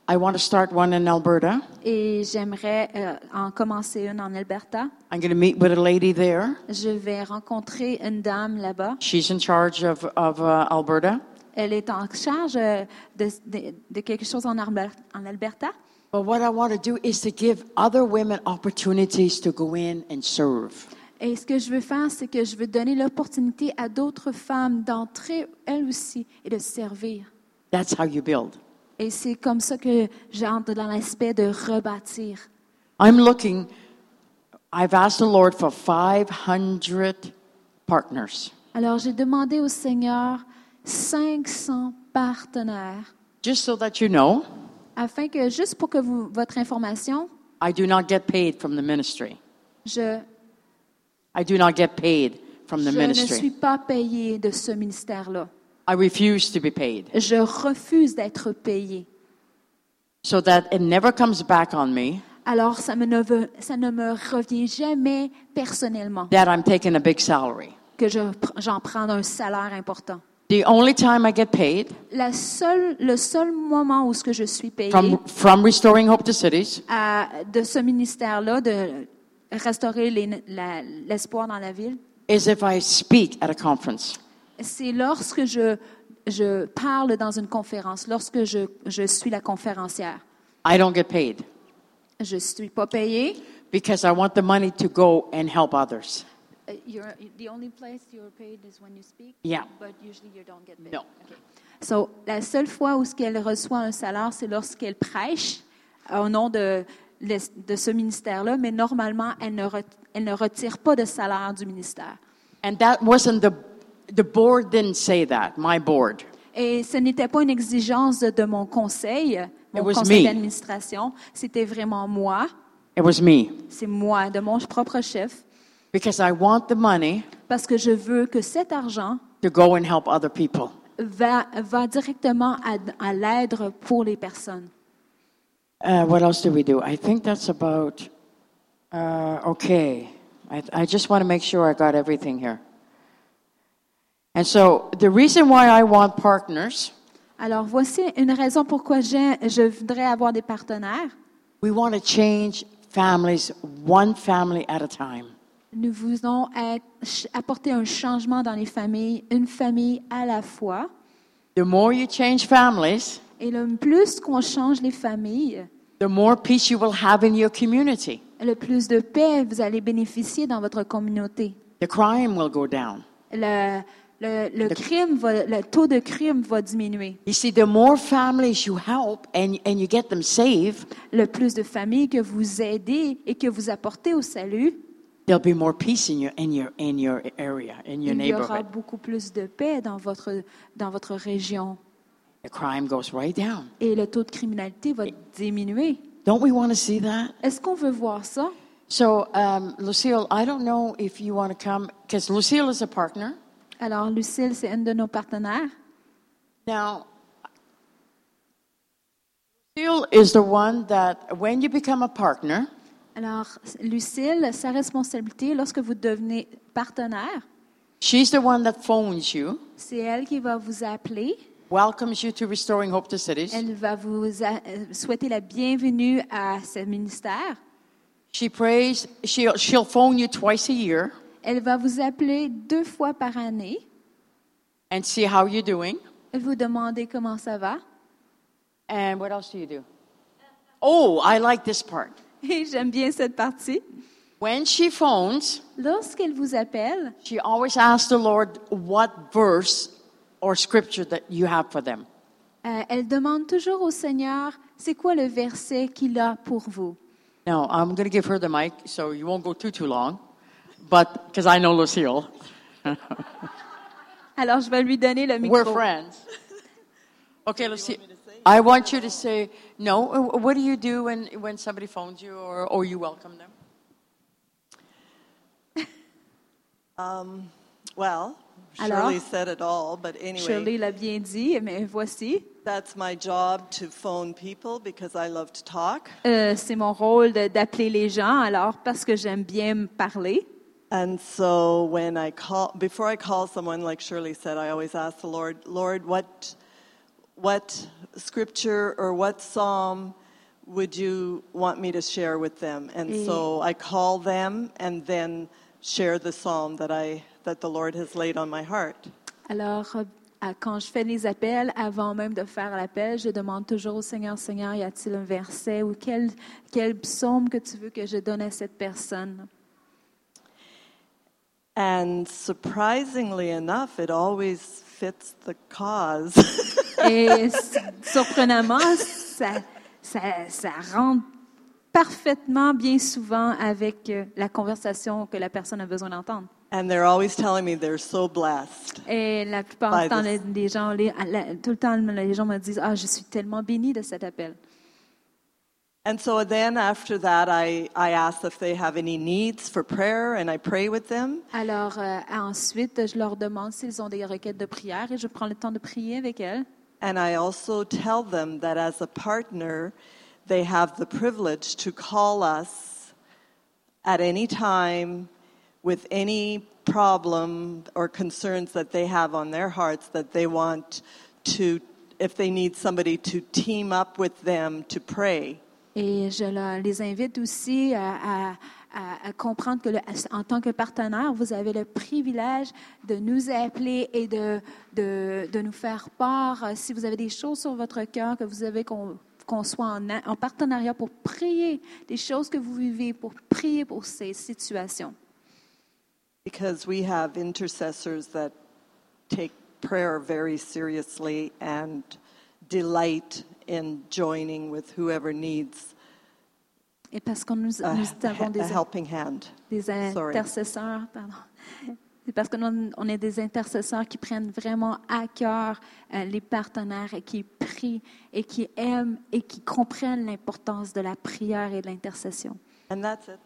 I want to start one in Alberta. et j'aimerais euh, en commencer une en Alberta. I'm going to meet with a lady there. Je vais rencontrer une dame là-bas. She's in charge of, of uh, Alberta. Elle est en charge euh, de, de- de quelque chose en, Alberta. But what I want to do is to give other women opportunities to go in and serve. Et ce que je veux faire, c'est que je veux donner l'opportunité à d'autres femmes d'entrer elles aussi et de servir. That's how you build. Et c'est comme ça que j'entre dans l'aspect de rebâtir. I'm looking, I've asked the Lord for 500 partners. Alors j'ai demandé au Seigneur 500 partenaires Just so that you know, afin que, juste pour que vous, votre information, I do not get paid from the ministry. je, I do not get paid from the je ne suis ministry. pas payée de ce ministère-là. I refuse to be paid Je refuse d'être payée. so that it never comes back on me Alors ça, me ne, veut- ça ne me revient jamais personnellement that I'm taking a big salary. que je j'en prends un salaire important. The only time I get paid La seule, le seul moment où ce que je suis payée from, from Restoring Hope to Cities à- de ce ministère-là, de restaurer les- l'espoir dans la ville, is if I speak at a conference. C'est lorsque je, je parle dans une conférence, lorsque je, je suis la conférencière. I don't get paid Je ne suis pas payée. because I want the money to go and help others. Uh, you're- the only place you're paid is when you speak, Yeah. but usually you don't get paid? No. Okay. So, la seule fois où ce qu'elle reçoit un salaire, c'est lorsqu'elle prêche au nom de, de ce ministère-là, mais normalement, elle ne, re- elle ne retire pas de salaire du ministère. And that wasn't the, the board didn't say that, my board. Et ce n'était pas une exigence de, mon conseil, mon It was conseil me. d'administration, c'était vraiment moi, It was me c'est moi, de mon propre chef, because I want the money parce que je veux que cet argent to go and help other people. va, va directement à, à l'aide pour les personnes. Uh, what else do we do? I think that's about uh, okay. I, I just want to make sure I got everything here. And so the reason why I want partners, Alors, voici une raison pourquoi je voudrais avoir des partenaires. we want to change families one family at a time. Nous voulons apporter un changement dans les familles, une famille à la fois. The more you change families, Et le plus qu'on change les familles, the more peace you will have in your community. le plus de paix vous allez bénéficier dans votre communauté. The crime will go down. Le, le, le crime va- le taux de crime va diminuer. You see, the more families you help and, and you get them saved, Le plus de familles que vous aidez et que vous apportez au salut, there'll be more peace in your, in your, in your area, in your il y aura neighborhood. beaucoup plus de paix dans votre, dans votre région. The crime goes right down. Et le taux de criminalité va diminuer. Don't we want to see that? Est-ce qu'on veut voir ça? So, um, Lucille, I don't know if you want to come, because Lucille is a partner. Alors, Lucille, c'est une de nos partenaires. Now, Lucille is the one that when you become a partner, Alors, Lucille, sa responsabilité, lorsque vous devenez partenaire, she's the one that phones you, c'est elle qui va vous appeler. welcomes you to Restoring Hope to Cities. Elle va vous a- euh, souhaiter la bienvenue à ce ministère. She prays, she'll, she'll phone you twice a year Elle va vous appeler deux fois par année. and see how you're doing. Elle vous demander comment ça va. And what else do you do? Oh, I like this part. Et j'aime bien cette partie. When she phones, Lorsqu'elle vous appelle, she always asks the Lord what verse or scripture that you have for them. euh, elle demande toujours au Seigneur, c'est quoi le verset qu'il a pour vous? Now, I'm going to give her the mic so you won't go too, too long, but because I know Lucille. Alors, je vais lui donner le micro. We're friends. Okay, Lucille. I want you to say, no, uh, what do you do when, when somebody phones you or, or you welcome them? Well, Alors? Shirley said it all, but anyway, Shirley l'a bien dit, mais voici. that's my job to phone people because I love to talk. Euh, c'est mon rôle d'appeler les gens, alors parce que j'aime bien me parler. And so when I call, before I call someone, like Shirley said, I always ask the Lord, Lord, what, what scripture or what psalm would you want me to share with them? And Et- so I call them and then share the psalm that I that the Lord has laid on my heart. Alors, euh, quand je fais les appels, avant même de faire l'appel, je demande toujours au Seigneur, Seigneur, y a-t-il un verset ou quel, quel psaume que tu veux que je donne à cette personne? And surprisingly enough, it always fits the cause. Et surprenamment, ça, ça, ça rentre parfaitement bien souvent avec euh, la conversation que la personne a besoin d'entendre. and they're always telling me they're so blessed. Et la plupart du temps, les, les gens, les- la- tout le temps, les gens me disent Ah, je suis tellement bénie de cet appel. And so then after that, I, I ask if they have any needs for prayer and I pray with them. Alors, euh, ensuite, je leur demande s'ils ont des requêtes de prière et je prends le temps de prier avec elles. And I also tell them that as a partner, they have the privilege to call us at any time with any problem or concerns that they have on their hearts that they want to, if they need somebody to team up with them to pray. Et je les invite aussi à, comprendre que, en tant que partenaire, vous avez le privilège de nous appeler et de, de, nous faire part, euh, si vous avez des choses sur votre cœur, que vous avez qu'on qu'on soit en, en partenariat pour prier des choses que vous vivez, pour prier pour ces situations. Because we have intercessors that take prayer very seriously and delight in joining with whoever needs Et parce que nous, a, nous avons a des, helping hand. des Sorry. intercesseurs, pardon. C'est parce que nous, on est des intercesseurs qui prennent vraiment à cœur euh, les partenaires et qui prient et qui aiment et qui comprennent l'importance de la prière et de l'intercession. And that's it.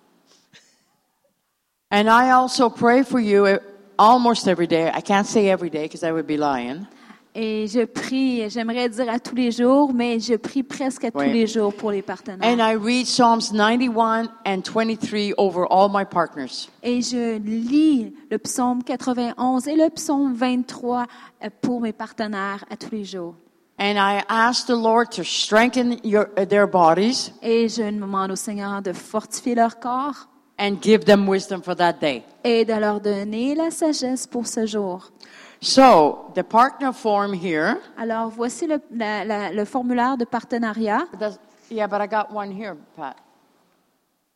And I also pray for you uh, almost every day. I can't say every day because I would be lying. Et je prie, j'aimerais dire à tous les jours, mais je prie presque à tous les jours pour les partenaires. And I read Psalms 91 and 23 over all my partners. Et je lis le psaume 91 et le psaume 23 euh, pour mes partenaires à tous les jours. And I ask the Lord to strengthen your, uh, their bodies Et je demande au Seigneur de fortifier leur corps and give them wisdom for that day. et de leur donner la sagesse pour ce jour. So, the partner form here. Alors, voici le, la- la- le formulaire de partenariat. Does, yeah, but I got one here, Pat.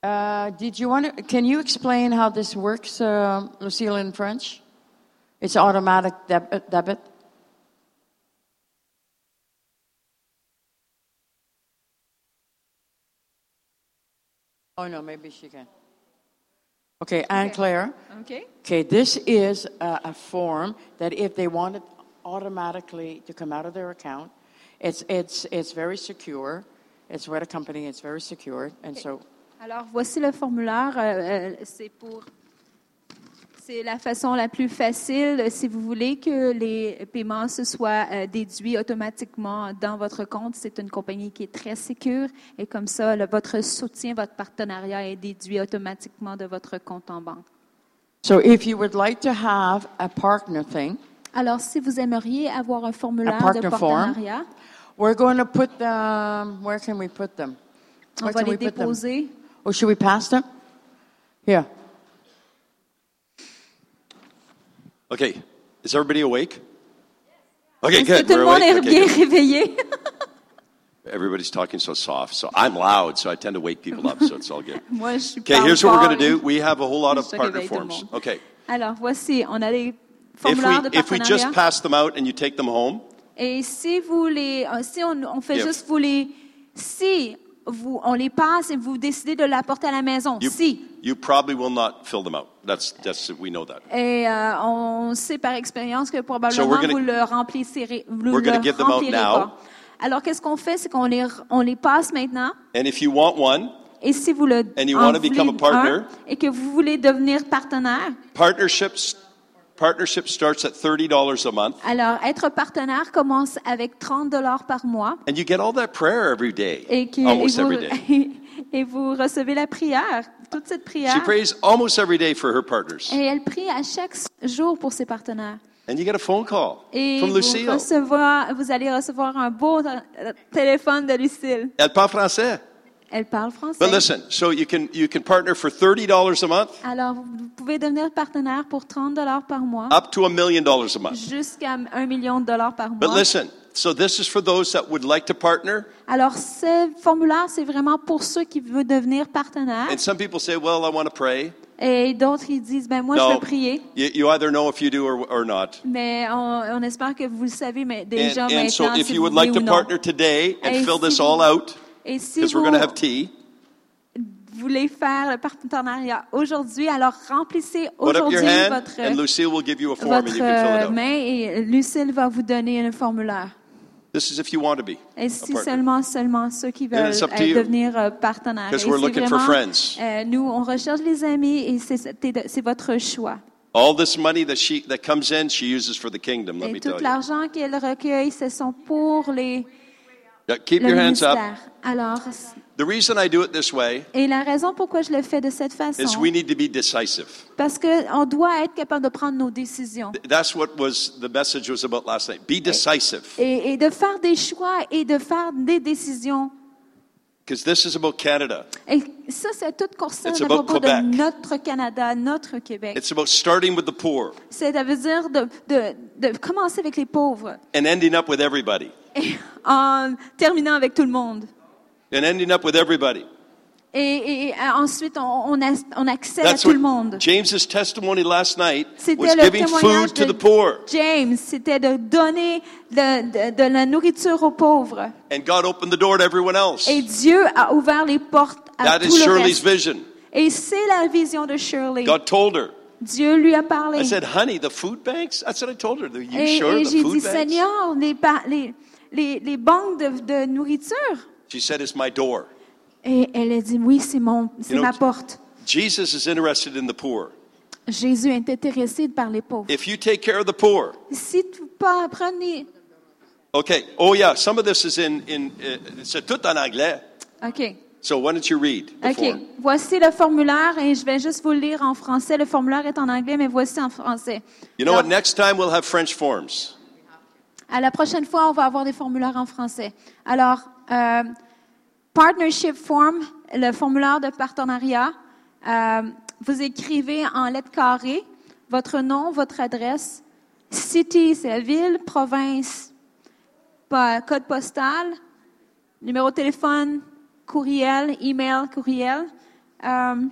Uh, did you want to, can you explain how this works, uh, Lucille, in French? It's automatic deb- debit. Oh, no, maybe she can. Okay, Anne Okay. Claire. OK. Okay, this is a, a form that if they want it automatically to come out of their account, it's, it's, it's very secure. It's with a company, it's very secure. And so, Alors, voici le formulaire. euh, euh, c'est pour. C'est la façon la plus facile si vous voulez que les paiements se soient euh, déduits automatiquement dans votre compte. C'est une compagnie qui est très sécure et comme ça, le- votre soutien, votre partenariat est déduit automatiquement de votre compte en banque. so if you would like to have a partner thing, Alors, si vous aimeriez avoir un formulaire de form. partenariat, we're going to put them, where can we put them? on Where va can les put them? déposer. Or should we pass them? Here. Okay, is everybody awake? Okay, good. tout le We're monde est awake. Okay, bien good. réveillé? Everybody's talking so soft. So I'm loud, so I tend to wake people up, so it's all good. Moi, je suis Okay, here's what we're going to do. We have a whole lot of partner réveille tout le forms. Okay. Alors, voici, on a des If formulaires we, de if we just pass them out and you take them home, Et si vous les, euh, si on, on fait If. juste vous les, si vous, on les passe et vous décidez de l'apporter à la maison, you, si. you probably will not fill them out. That's, that's, we know that. Et euh, on sait par expérience que So probablement we're gonna- vous le remplissez, vous we're le give them out remplirez now. pas. Alors, qu'est-ce qu'on fait? C'est qu'on les, on les passe maintenant. And if you want one, Et si vous le And you en wanna voulez become a partner. un, et que vous voulez devenir partenaire, partnerships, partnership starts at $30 a month. alors être partenaire commence avec 30 dollars par mois. And you get all that prayer every day, et, que, et, almost vous, every day. et vous recevez la prière toute cette She prière. prays almost every day for her partners. Et elle prie à chaque jour pour ses partenaires. And you get a phone call Et from vous, Lucille. recevoir- vous allez recevoir un beau euh, téléphone de Lucille. Elle parle français. Elle parle français. But listen, so you can you can partner for thirty dollars a month? Alors, vous pouvez devenir partenaire pour 30 dollars par mois up to a million dollars a month. jusqu'à 1 million de dollars par But mois. listen, so this is for those that would like to partner? Alors, ce formulaire, c'est vraiment pour ceux qui veulent devenir partenaires. And some people say, well, I want to pray. Et d'autres, ils disent, ben moi, je No, veux prier. you, you either know if you do or, or not. Mais on, on espère que vous le savez mais And, déjà and so maintenant, if si you vous would like voulez to partner today and Et fill si this all out, Et si because vous we're going to have tea, voulez faire le partenariat aujourd'hui, alors remplissez aujourd'hui votre, votre euh, main et Lucille va vous donner un formulaire. This is if you want to be Et si seulement, seulement ceux qui veulent euh, devenir euh, partenaires. Because Et we're c'est looking for vraiment, friends. euh, nous, on recherche les amis et c'est votre choix. All this money that she that comes in, she uses for the kingdom. Let Et me tout l'argent qu'elle recueille, ce sont pour les, Yeah, Keep le your hands up. ministère. Alors, The reason I do it this way et la raison pourquoi je le fais de cette façon, is we need to be decisive. parce qu'on doit être capable de prendre nos décisions. That's what was the message was about last night. Be decisive, Et, et de faire des choix et de faire des décisions. because this is about Canada. Et ça, c'est tout concerne It's à about propos de notre Canada, notre Québec. It's about starting with the poor C'est, ça veut dire de, de, de commencer avec les pauvres and ending up with everybody, et en terminant avec tout le monde. and ending up with everybody. Et, et- et ensuite, on, on, a- on accède That's à tout le monde. James's testimony last night was le giving food to the poor, James, c'était de donner de, de- de la nourriture aux pauvres. and God opened the door to everyone else. Et Dieu a ouvert les portes à That tout is le Shirley's reste. vision. Et c'est la vision de Shirley. God told her. Dieu lui a parlé. I said, "Honey, the food banks?" That's what I told her. Are you Et, sure et the j'ai food dit, banks? Seigneur, les, les, les, les banques de, de nourriture. She said, "It's my door." Et elle a dit, oui, c'est mon, c'est You know, ma porte. Jesus is interested in the poor. Jésus est intéressé par les pauvres. If you take care of the poor, Si tu pas prenez, okay. Oh yeah, some of this is in in uh, c'est tout en anglais. ok, So why don't you read the ok. form? Voici le formulaire et je vais juste vous le lire en français. Le formulaire est en anglais, mais voici en français. You know what? Alors, Next time we'll have French forms. À la prochaine fois, on va avoir des formulaires en français. Alors, euh, partnership form, le formulaire de partenariat, euh, vous écrivez en lettres carrées votre nom, votre adresse, city, c'est la ville, province, code postal, numéro de téléphone, courriel, email, courriel. Euh,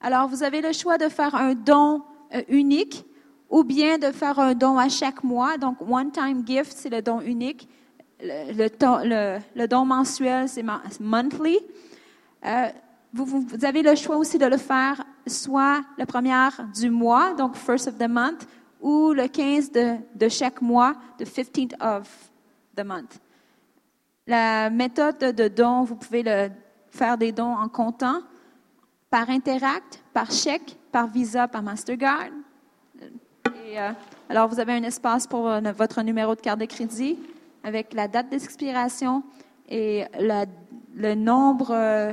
alors, vous avez le choix de faire un don euh, unique ou bien de faire un don à chaque mois. Donc, one-time gift, c'est le don unique. Le, le le- le don mensuel, c'est monthly. Euh, vous, avez le choix aussi de le faire soit la première du mois, donc first of the month, ou le 15 de, de chaque mois, the 15th of the month. La méthode de don, vous pouvez le, faire des dons en comptant, par Interact, par chèque, par Visa, par Mastercard. Et, euh, alors, vous avez un espace pour euh, votre numéro de carte de crédit avec la date d'expiration et la- le nombre, euh,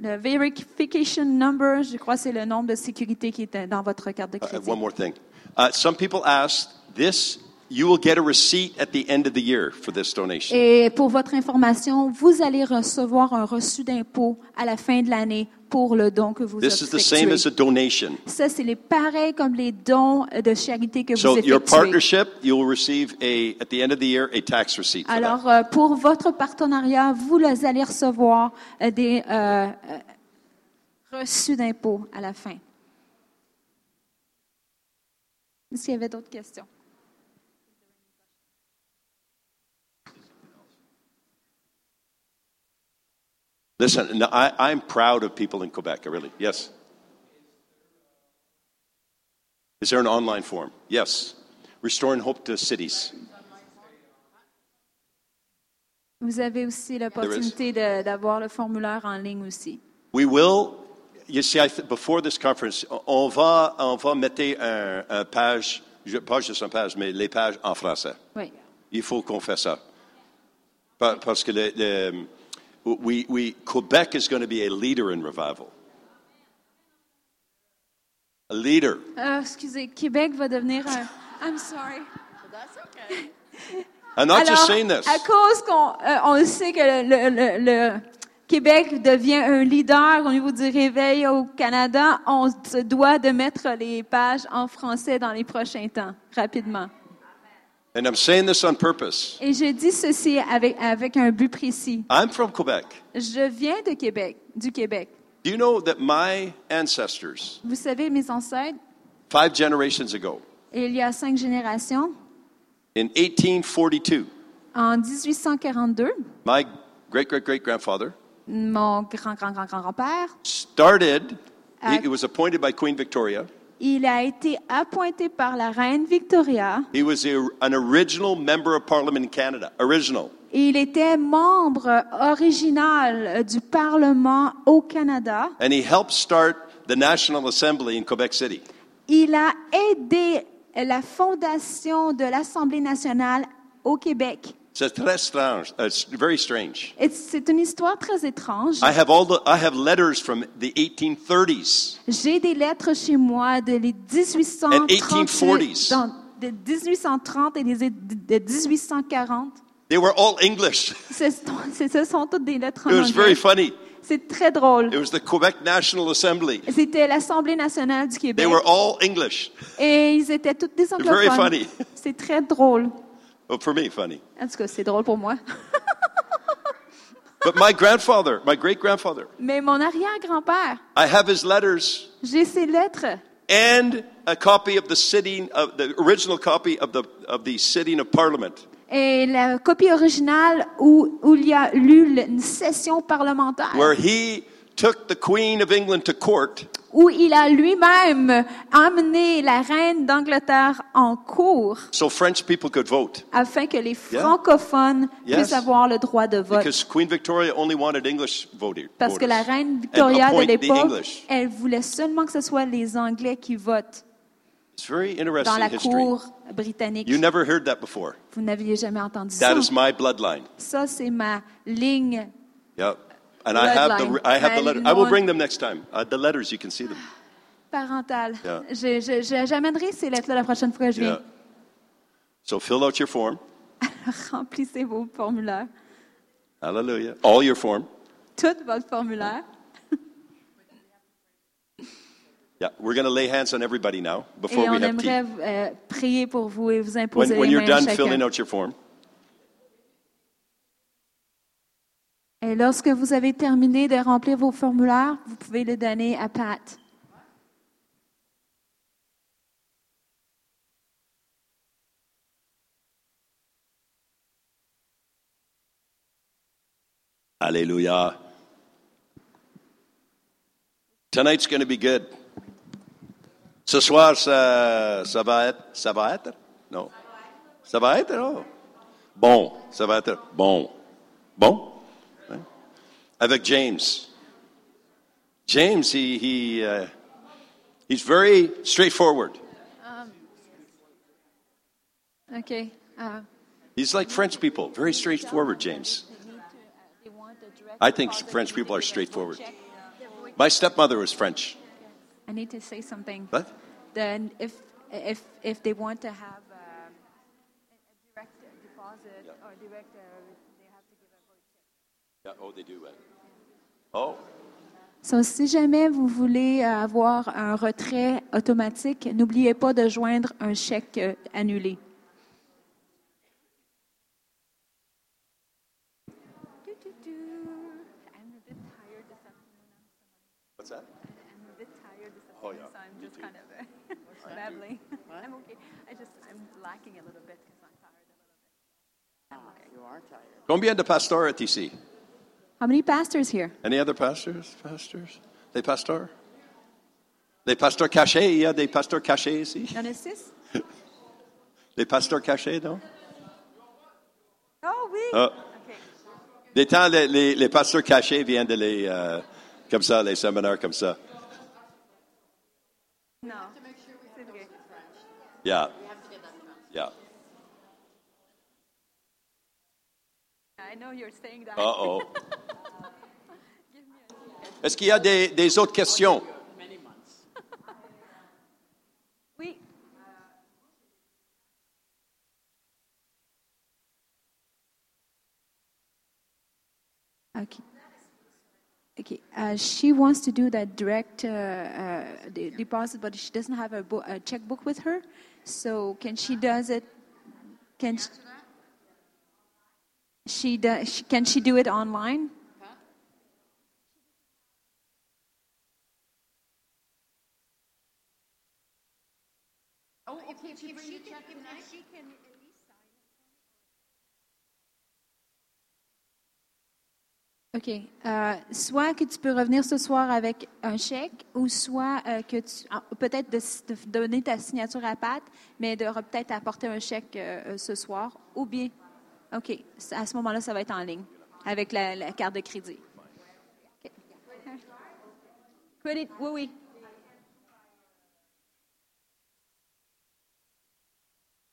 le verification number, je crois que c'est le nombre de sécurité qui est dans votre carte de Uh, crédit. one more thing. Uh, some people asked this. You will get a receipt at the end of the year for this donation. Et pour votre information, vous allez recevoir un reçu d'impôt à la fin de l'année pour le don que vous This is the same as effectuez. a donation. Ça, c'est les pareils comme les dons de charité que So vous your effectuez. partnership, you will receive a at the end of the year a tax receipt. For that. Alors, euh, pour votre partenariat, vous les allez recevoir euh, des euh, reçus d'impôts à la fin. Est-ce qu'il y avait d'autres questions? Listen, no, I, I'm proud of people in Quebec. I really, yes. Is there an online form? Yes. Restoring hope to cities. Vous avez aussi l'opportunité d'avoir le formulaire en ligne aussi. We will. You see, I th- before this conference, on va, on va mettre un, un page, pas juste une page, mais les pages en français. Oui. Il faut qu'on fasse ça. Parce que le- le- we, we, Quebec is going to be a leader in revival. A leader. Euh, excusez, Québec va devenir un. I'm sorry. I'm not just Alors, saying this. à cause qu'on euh, on le sait que le, le- le- le Québec devient un leader au niveau du réveil au Canada, on se doit de mettre les pages en français dans les prochains temps, rapidement. And I'm saying this on purpose. Et je dis ceci avec, avec un but précis. I'm from Quebec. Je viens de Québec, du Québec. Do you know that my ancestors, Vous savez, mes ancêtres, five generations ago, il y a cinq générations, in 1842, en 1842, my great great great grandfather mon grand-grand-grand-grand-père, started, Uh, he, he was appointed by Queen Victoria. Il a été appointé par la reine Victoria He was a, an original member of parliament in Canada. Original. il était membre original du Parlement au Canada. And he helped start the National Assembly in Quebec City. Il a aidé la fondation de l'Assemblée nationale au Québec. C'est très strange. Uh, it's very strange. Et C'est une histoire très étrange. I have all the, I have letters from the 1830s. J'ai des lettres chez moi de les 1830, And 1840s. dans- de 1830 et des- de 1840. They were all English. Ce sont, ce- ce sont toutes des lettres en It was very anglais. funny. C'est très drôle. It was the Quebec National Assembly. C'était l'Assemblée nationale du They Québec. were all English. Et ils étaient tous des Very anglophones. funny. C'est très drôle. Well, for me, funny. En tout cas, c'est drôle pour moi. But my grandfather, my great grandfather, Mais mon arrière-grand-père, I have his letters j'ai ses lettres and a copy of the sitting of the original copy of the of the sitting of Parliament. et la copie originale où, où il y a le- une session parlementaire. where he took the Queen of England to court où il a lui-même amené la reine d'Angleterre en cours so French people could vote. afin que les Yeah. francophones Yes. puissent avoir le droit de vote. Because Queen Victoria only wanted English voter- Parce que la voters reine Victoria de l'époque, elle voulait seulement que ce soit les Anglais qui votent It's very dans interesting la cour britannique. You never heard that before. Vous n'aviez jamais entendu That ça. is my bloodline. Ça, c'est ma ligne Yeah. And I have the. I have the letter. I will bring them next time. Uh, the letters you can see them. parentale. Yeah. J'amènerai ces lettres-là la prochaine fois que je Yeah. So fill out your form. Remplissez vos formulaires. Hallelujah. All your form. Tout votre formulaire. Yeah. We're going to lay hands on everybody now before Et we on have tea. aimerait euh, prier pour vous et vous When, imposer when les you're done chacun. filling out your form, Et lorsque vous avez terminé de remplir vos formulaires, vous pouvez le donner à Pat. Hallelujah. Tonight's going to be good. Ce soir, ça, ça va être, ça va être, non, ça va être, oh. bon, ça va être bon, bon? Avec James. James, he, he, uh, he's very straightforward. OK. Uh, He's like French people, very straightforward, James. I think French people are straightforward. My stepmother was French. I need to say something. What? Then if, if, if they want to have um, a direct deposit or direct, uh, they have to give a vote check. Yeah, oh, they do. uh, Oh, So, si jamais vous voulez euh, avoir un retrait automatique, n'oubliez pas de joindre un chèque euh, annulé. what's that? I'm a bit tired this Oh, afternoon, yeah. so I'm just kind of uh, babbling. I'm okay. I just I'm lacking a little bit because I'm tired a little bit. I'm okay. You are tired. Combien de pasteurs at ici? How many pastors here? Any other pastors? Pastors? Des pasteurs? Des pasteurs cachés? Il y a des pasteurs cachés ici? Il y en a six? Des pasteurs cachés, non? Oh oui. Ah. Okay. Des temps, les, les, les pasteurs cachés viennent de les, euh, comme ça, les séminaires comme ça. Non. Yeah. Yeah. I know you're saying that. Uh-oh. Est-ce qu'il y a des, des autres questions? Oui. Okay. Okay. Uh, she wants to do that direct uh, uh, de- deposit, but she doesn't have a, bo- a checkbook with her. So can she does it? Can she, she does? Can she do it online? Oh, okay, if she? OK. Euh, soit que tu peux revenir ce soir avec un chèque, ou soit euh, que tu. ah, Peut-être de, de donner ta signature à Pat, mais de re- peut-être apporter un chèque euh, euh, ce soir, ou bien. OK. À ce moment-là, ça va être en ligne, avec la, la carte de crédit. Credit, oui, oui.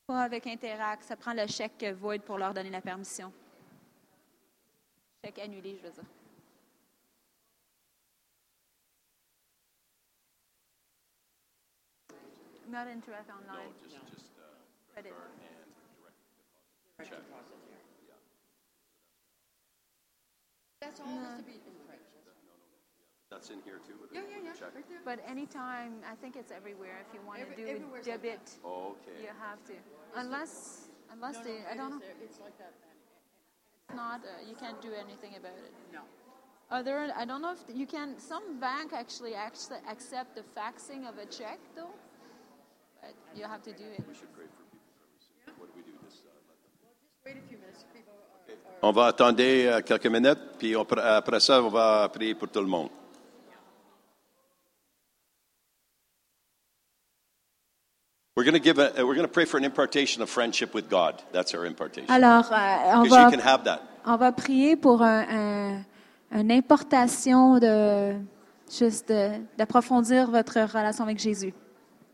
Pas avec Interact, ça prend le chèque void pour leur donner la permission. Chèque annulé, je veux dire. Not Interact online. Credit. That's all has to be in That's in here too? Yeah, yeah, yeah, right there. But anytime, I think it's everywhere. If you want Every- to do everywhere's like debit, Okay. you have to. Unless, unless No, they, no, I it don't is know. there. It's like that. It's not. Uh, you can't do anything about it. No. Are there? I don't know if you can. Some bank actually actually accept the faxing of a check, though. But you have to do it. Wait On va attendre euh, quelques minutes, puis on pr- après ça, on va prier pour tout le monde. We're going to give a, we're going to pray for an impartation of friendship with God. That's our impartation. Alors, euh, on va you can have that. on va prier pour un, un- une importation de juste d'approfondir votre relation avec Jésus.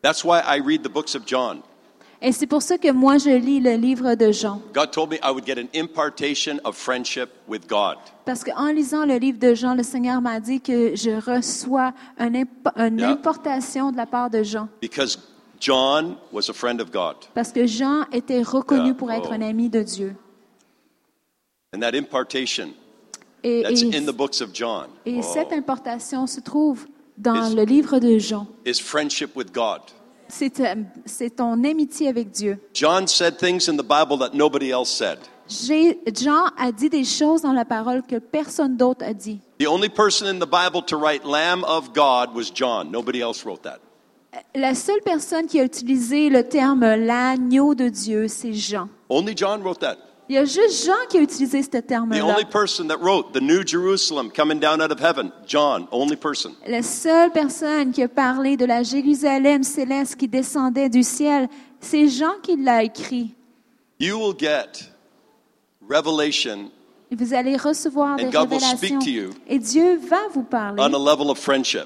That's why I read the books of John. Et c'est pour ça que moi je lis le livre de Jean. God told me I would get an impartation of friendship with God. Parce qu'en lisant le livre de Jean, le Seigneur m'a dit que je reçois un imp- une Yeah. importation de la part de Jean. Because John was a friend of God. Parce que Jean était reconnu Yeah. pour être Oh. un ami de Dieu. And that impartation, Et, that's et- in the books of John, et Oh. cette importation se trouve dans Is- le livre de Jean. is friendship with God. C'est euh, c'est ton amitié avec Dieu. John said things in the Bible that nobody else said. Jean a dit des choses dans la parole que personne d'autre a dit. The only person in the Bible to write Lamb of God was John. Nobody else wrote that. La seule personne qui a utilisé le terme l'agneau de Dieu, c'est Jean. Only John wrote that. Il y a juste Jean qui a utilisé ce The terme-là. only person that wrote the New Jerusalem coming down out of heaven, John, only person. La seule personne qui a parlé de la Jérusalem céleste qui descendait du ciel, c'est Jean qui l'a écrit. You will get revelation Et Vous allez recevoir des And God will speak révélations. to you Et Dieu va vous parler on a level of friendship,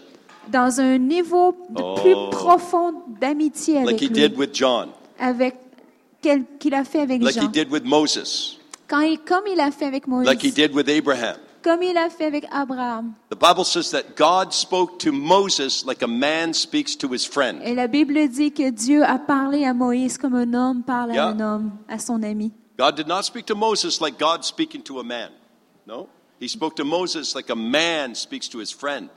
dans un niveau de Oh. plus profond d'amitié avec like he lui, did with John, avec qu'il a fait avec like he Jean. did with Moses, Quand il, comme il a fait avec Moïse, like he did with Abraham. comme il a fait avec Abraham. The Bible says that God spoke to Moses like a man speaks to his friend. Et la Bible dit que Dieu a parlé à Moïse comme un homme parle Yeah. à un homme, à son ami. God did not speak to Moses like God speaking to a man. No. He spoke to Moses like a man speaks to his friend.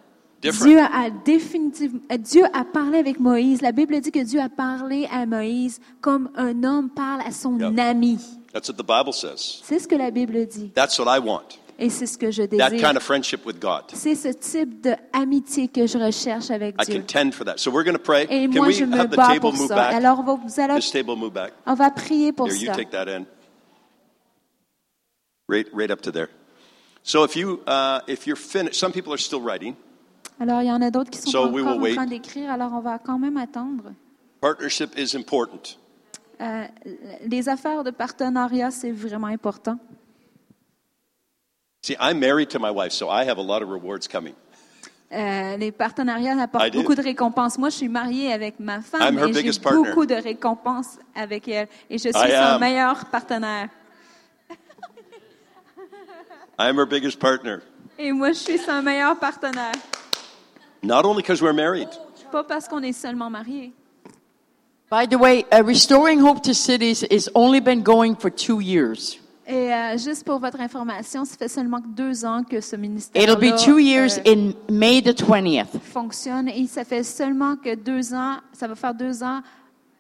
Dieu a définitivement, Dieu a parlé avec Moïse. La Bible dit que Dieu a parlé à Moïse comme un homme parle à son ami. That's what the Bible says. C'est ce que la Bible dit. That's what I want. Et c'est ce que je That désire. kind of friendship with God. C'est ce type d'amitié que je recherche avec I Dieu. contend for that. So we're going to pray. Et Can moi, we je me have the bats table pour move ça. back? Alors, vous allez- This table move back. on va prier pour Here, you ça. take that in. Right, right up to there. So if you uh, if you're finished, some people are still writing. Alors, il y en a d'autres qui sont So pas we encore en wait. train d'écrire, alors on va quand même attendre. Partnership is important. Euh, les affaires de partenariat, c'est vraiment important. See, I'm married to my wife, so I have a lot of rewards coming. Euh, les partenariats I apportent do. beaucoup de récompenses. Moi, je suis mariée avec ma femme I'm her et j'ai biggest partner. beaucoup de récompenses avec elle. Et je suis I son am. meilleur partenaire. I'm her biggest partner. Et moi, je suis son meilleur partenaire. Not only because we're married, Pas parce qu'on est seulement mariés. By the way, uh, Restoring Hope to Cities has only been going for two years. Et euh, juste pour votre information, ça fait seulement deux ans que ce ministère It'll be two years in May the 20th. fonctionne et ça fait seulement que deux ans, ça va faire deux ans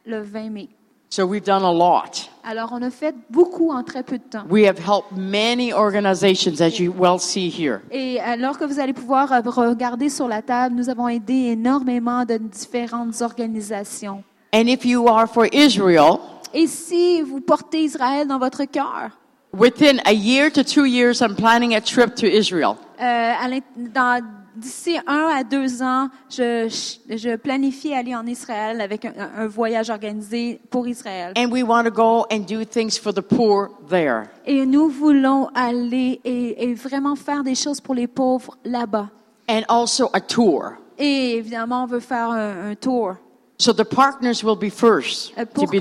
le 20 mai. So we've done a lot. Alors, on a fait beaucoup en très peu de temps. We have helped many organizations, as you well see here. Et alors que vous allez pouvoir euh, regarder sur la table, nous avons aidé énormément de différentes organisations. And if you are for Israel, Et si vous portez Israël dans votre cœur, within a year to two years, I'm planning a trip to Israel. euh, dans- d'ici un à deux ans, je, je planifie aller en Israël avec un, un voyage organisé pour Israël. And we want to go and do things for the poor there. Et nous voulons aller et, et vraiment faire des choses pour les pauvres là-bas. And also a tour. Et évidemment, on veut faire un, un tour. So the partners will be first Euh, to pour be que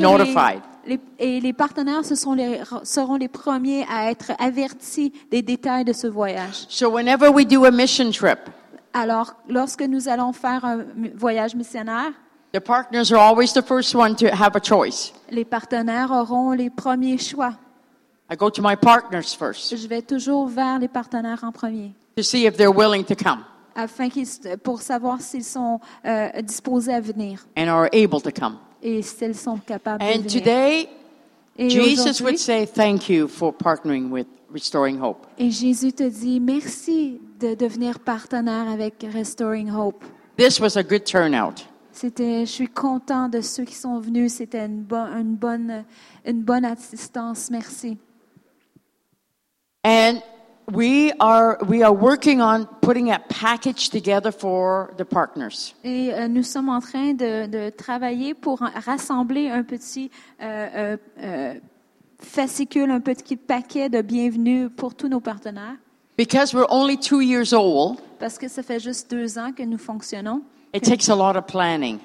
les- et les partenaires ce sont les, seront les premiers à être avertis des détails de ce voyage. So whenever we do a mission trip, Alors, lorsque nous allons faire un voyage missionnaire, the partners are always the first one to have a choice. les partenaires auront les premiers choix. I go to my partners first Je vais toujours vers les partenaires en premier, to see if they're willing to come afin qu'ils, pour savoir s'ils sont euh, disposés à venir and are able to come. et s'ils sont capables de And venir. today, Et Jesus aujourd'hui- would say thank you for partnering with Restoring Hope. Et Jésus te dit merci de devenir partenaire avec Restoring Hope. This was a good turnout. C'était, je suis content de ceux qui sont venus. C'était une, bo- une bonne, une bonne assistance. Merci. And we are we are working on putting a package together for the partners. Et euh, nous sommes en train de, de travailler pour rassembler un petit euh, euh, fascicule, un petit paquet de bienvenue pour tous nos partenaires. Because we're only two years old, Parce que ça fait juste deux ans que nous fonctionnons. it takes a lot of planning.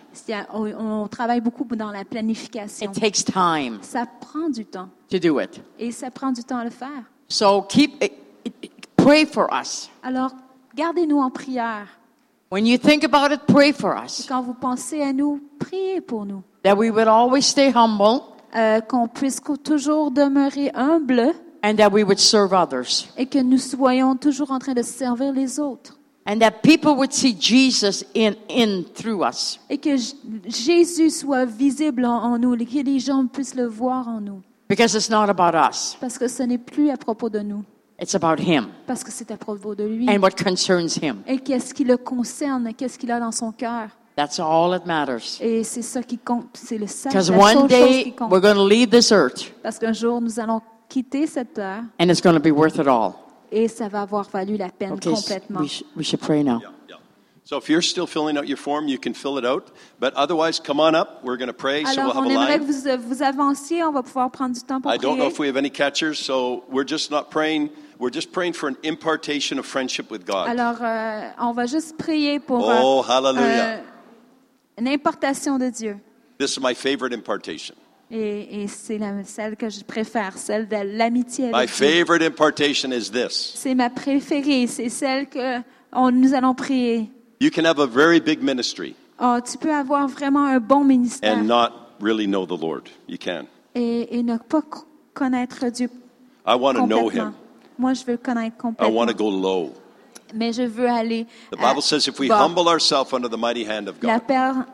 On, on travaille beaucoup dans la planification. It takes time Ça prend du temps. to do it. Et ça prend du temps à le faire. So keep pray for us. Alors, gardez-nous en prière. When you think about it, pray for us. Quand vous pensez à nous, priez pour nous. That we would always stay humble Euh, qu'on puisse toujours demeurer humble and that we would serve others. et que nous soyons toujours en train de servir les autres. And that people would see Jesus in, in through us. Et que Jésus soit visible en, en nous, et que les gens puissent le voir en nous. Because it's not about us. Parce que ce n'est plus à propos de nous, It's about him parce que c'est à propos de lui. and what concerns him. Et qu'est-ce qui le concerne, qu'est-ce qu'il a dans son cœur. That's all that matters. Et c'est ça qui compte, c'est le seul, la Because seule one chose qui day we're going to leave this earth Parce qu'un jour, nous allons quitter cette terre and it's going to be worth it all. et ça va avoir valu la peine Okay, complètement. we, sh- we should pray now. Yeah. So if you're still filling out your form, you can fill it out. But otherwise, come on up. We're going to pray. So we'll Alors, on have a aimerait que line. vous, vous avanciez. On va pouvoir prendre du temps pour I don't know prier. if we have any catchers, so we're just not praying. We're just praying for an impartation of friendship with God. Alors, euh, on va juste prier pour Oh, euh, hallelujah. euh, une importation de Dieu. This is my favorite impartation. Et, et c'est la- celle que je préfère, celle de l'amitié My favorite impartation is this. C'est ma préférée. C'est celle que on- nous allons prier. You can have a very big ministry Oh, tu peux avoir vraiment un bon ministère and not really know the Lord. You can. et, et ne pas co- connaître Dieu I want to know. Him. Moi, je veux connaître I complètement. want to go low. Mais je veux aller. The à Bible says if we humble ourselves under the mighty hand of La, God, per-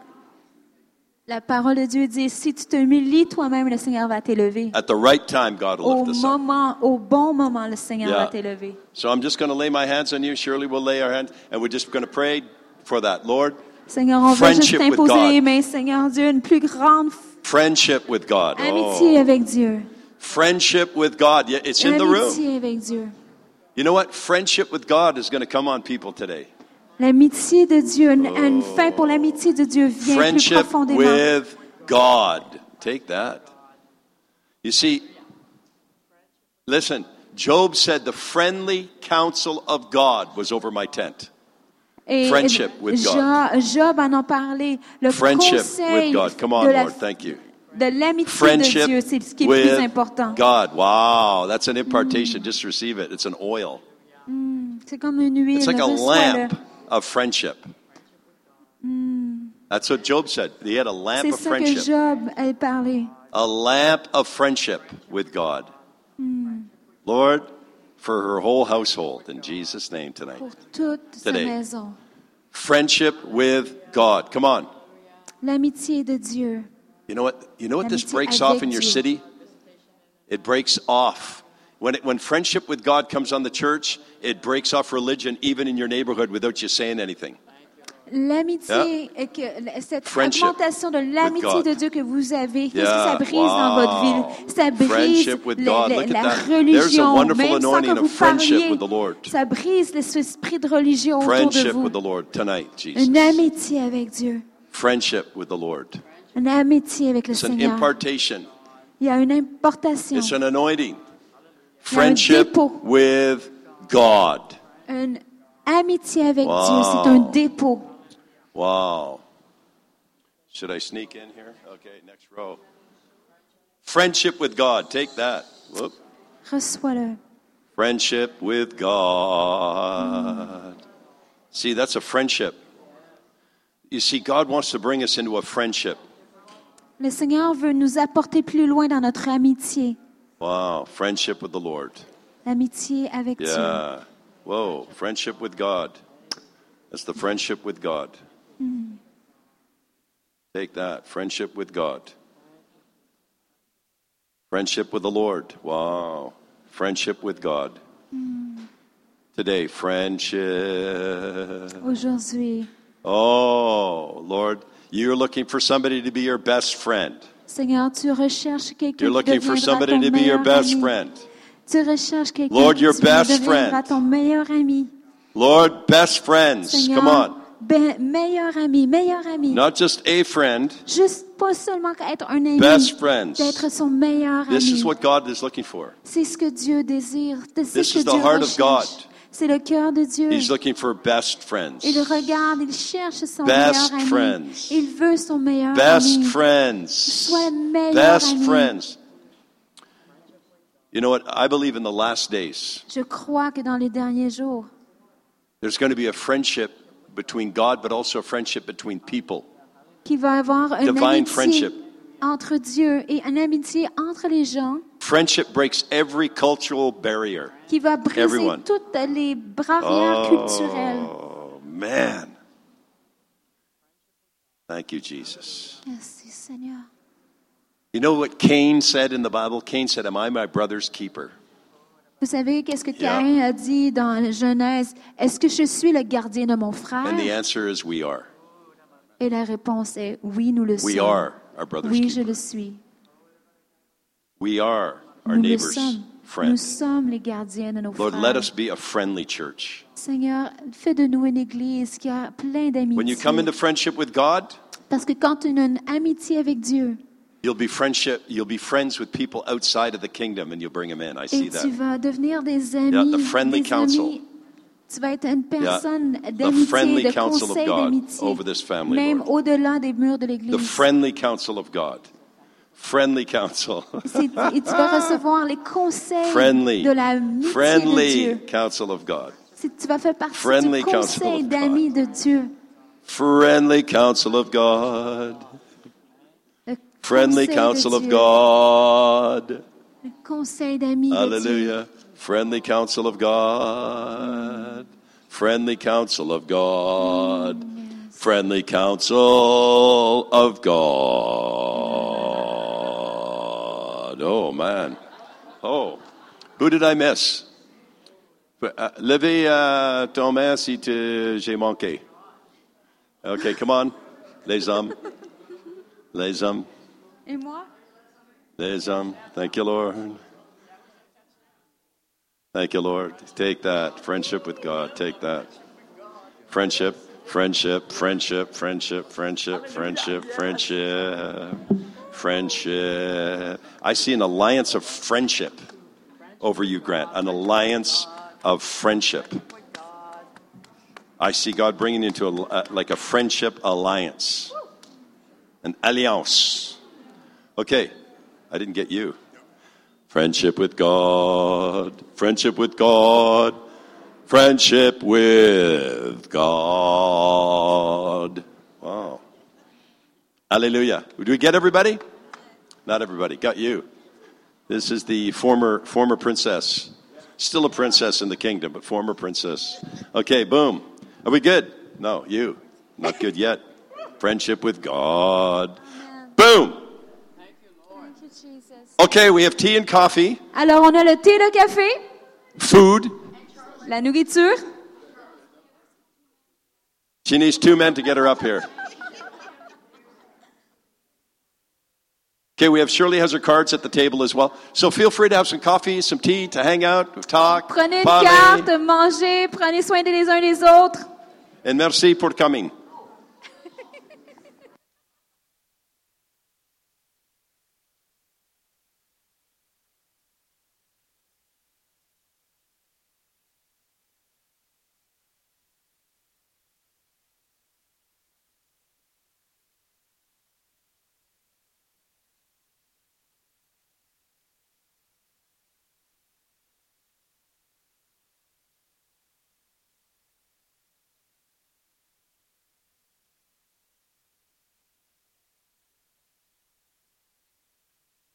la parole de Dieu dit si tu t'humilies toi-même, le Seigneur va t'élever. at the right time, God will Au lift us up. moment, au bon moment, le Seigneur Yeah. va t'élever. So I'm just going to lay my hands on you. Shirley will lay our hands, and we're just going to pray for that. Lord, Seigneur, on veut juste Friendship with t'imposer God. les mains, Seigneur Dieu, une plus grande f- friendship with God. amitié Oh, avec Dieu. friendship with God. Yeah, it's in the room. L'amitié avec Dieu. You know what? Friendship with God is going to come on people today. L'amitié de Dieu, une, une fin pour l'amitié de Dieu vient plus Friendship profondément. with God. Take that. You see, listen, Job said the friendly counsel of God was over my tent. Et Friendship with God. Jo- Job en a parlé. Le Friendship conseil with God. Come on, de, la- Lord. Thank you. de l'amitié de Dieu, c'est ce qui est le plus important. God. Wow, that's an impartation. Just receive it. It's an oil. C'est C'est comme une huile. It's like a lamp of friendship. That's what Job said. He had a lamp of ça que friendship. Job a parlé. A lamp of friendship with God. Hmm. Lord, for her whole household, in Jesus' name tonight. Pour toute sa Today. Friendship with God. Come on. L'amitié de Dieu. You know what? You know what this breaks off in your Dieu. city? It breaks off. When, it, when friendship with God comes on the church, it breaks off religion even in your neighborhood without you saying anything. L'amitié, que cette Friendship augmentation de l'amitié de Dieu que vous avez, qu'est-ce Yeah, que ça brise dans votre ville? Ça brise la religion, même sans que vous friendship parliez. Ça brise l'esprit de religion autour de Friendship vous. with the Lord tonight, Jesus. Une amitié avec Dieu. Friendship with the Lord. Une amitié avec le It's an Seigneur. impartation. Il y a une importation. It's an anointing. Friendship dépôt. with God. Une amitié avec Wow. Dieu, c'est un dépôt. Wow. Should I sneak in here? Okay, next row. Friendship with God. Take that. Whoop. Reçois-le. Friendship with God. See, that's a friendship. You see, God wants to bring us into a friendship. Le Seigneur veut nous apporter plus loin dans notre amitié. Wow, friendship with the Lord. L'amitié avec Dieu. Yeah. Whoa, friendship with God. That's the friendship with God. Mm-hmm. Take that, friendship with God. Friendship with the Lord. Wow. Friendship with God. Mm. Today, friendship. Aujourd'hui, Oh, Lord, you're looking for somebody to be your best friend. Seigneur, tu recherches quelqu'un You're qui looking for deviendra somebody ton to be your meilleur best ami. friend. Tu recherches quelqu'un Lord, qui your tu best deviendra friend. ton meilleur ami. Lord, best friends. Seigneur, Come on. ben- meilleur ami, meilleur ami. Not just a friend, Juste pas seulement être un ami, best friends. d'être son meilleur This is what God is looking for. C'est ce que Dieu désire. C'est This ce que is the Dieu heart of recherche. C'est le cœur de Dieu. He's looking for best friends. Il regarde, il cherche son Best meilleur ami. friends. Il veut son meilleur Best ami. friends. Sois le meilleur Best ami. friends. You know what? I believe in the last days, Je crois que dans les derniers jours, there's going to be a friendship between God, but also a friendship between people. qu'il va avoir une Divine amitié friendship. Entre Dieu et une amitié entre les gens Friendship breaks every cultural barrier. qui va briser Everyone. toutes les barrières culturelles. Oh, man. Thank you, Jesus. Merci Seigneur. You know what Cain said in the Bible? Cain said, Am I my brother's keeper? Vous savez qu'est-ce que Yeah. Caïn a dit dans la Genèse? Est-ce que je suis le gardien de mon frère? And the answer is, We are. Et la réponse est oui, nous le We sommes. are our brother's Oui, je keeper. le suis. We are our Nous le neighbor's sommes. Nous friend. sommes les gardiens de nos Lord, frères. let us be a friendly church. Seigneur, fais de nous une église qui a plein d'amitié. When you come into friendship with God, Parce que quand tu as une amitié avec Dieu, you'll be friendship. You'll be friends with people outside of the kingdom, and you'll bring them in. I et see tu that. vas devenir des amis, Yeah, the friendly des counsel. amis. Tu vas être une personne The d'amitié, friendly de counsel of conseil God d'amitié, over this family, même au-delà des murs de l'Église. The friendly counsel of God. Friendly counsel. Et tu vas recevoir les conseils friendly. de l'amitié de Friendly Dieu. counsel of God. Tu vas faire partie Friendly du counsel conseil of God. d'amis de Dieu. Friendly counsel of God. Le Friendly counsel of God. Le conseil d'amis de Dieu. Hallelujah. Friendly counsel of God. Friendly counsel of God. Friendly counsel of God. Oh, man. Oh. Who did I miss? Levez ton main si j'ai manqué. Okay, come on. Les hommes. Les hommes. Et moi? Les hommes. Thank you, Lord. Thank you, Lord. Take that. Friendship with God. Take that. Friendship, friendship, friendship, friendship, friendship, friendship, friendship, friendship. I see an alliance of friendship over you, Grant. An alliance of friendship. I see God bringing into a, like a friendship alliance, an alliance. Okay, I didn't get you. Friendship with God, friendship with God, Friendship with God. Wow. Hallelujah. Do we get everybody? Not everybody. Got you. This is the former former princess. Still a princess in the kingdom, but former princess. Okay, boom. Are we good? No, you. Not good yet. Friendship with God. Boom. Okay, we have tea and coffee, Alors, on a le thé, le café, food. la nourriture. She needs two men to get her up here. Okay, we have Shirley has her cards at the table as well. So feel free to have some coffee, some tea, to hang out, talk, Prenez une parler. carte, mangez, prenez soin des uns des autres. And merci pour coming.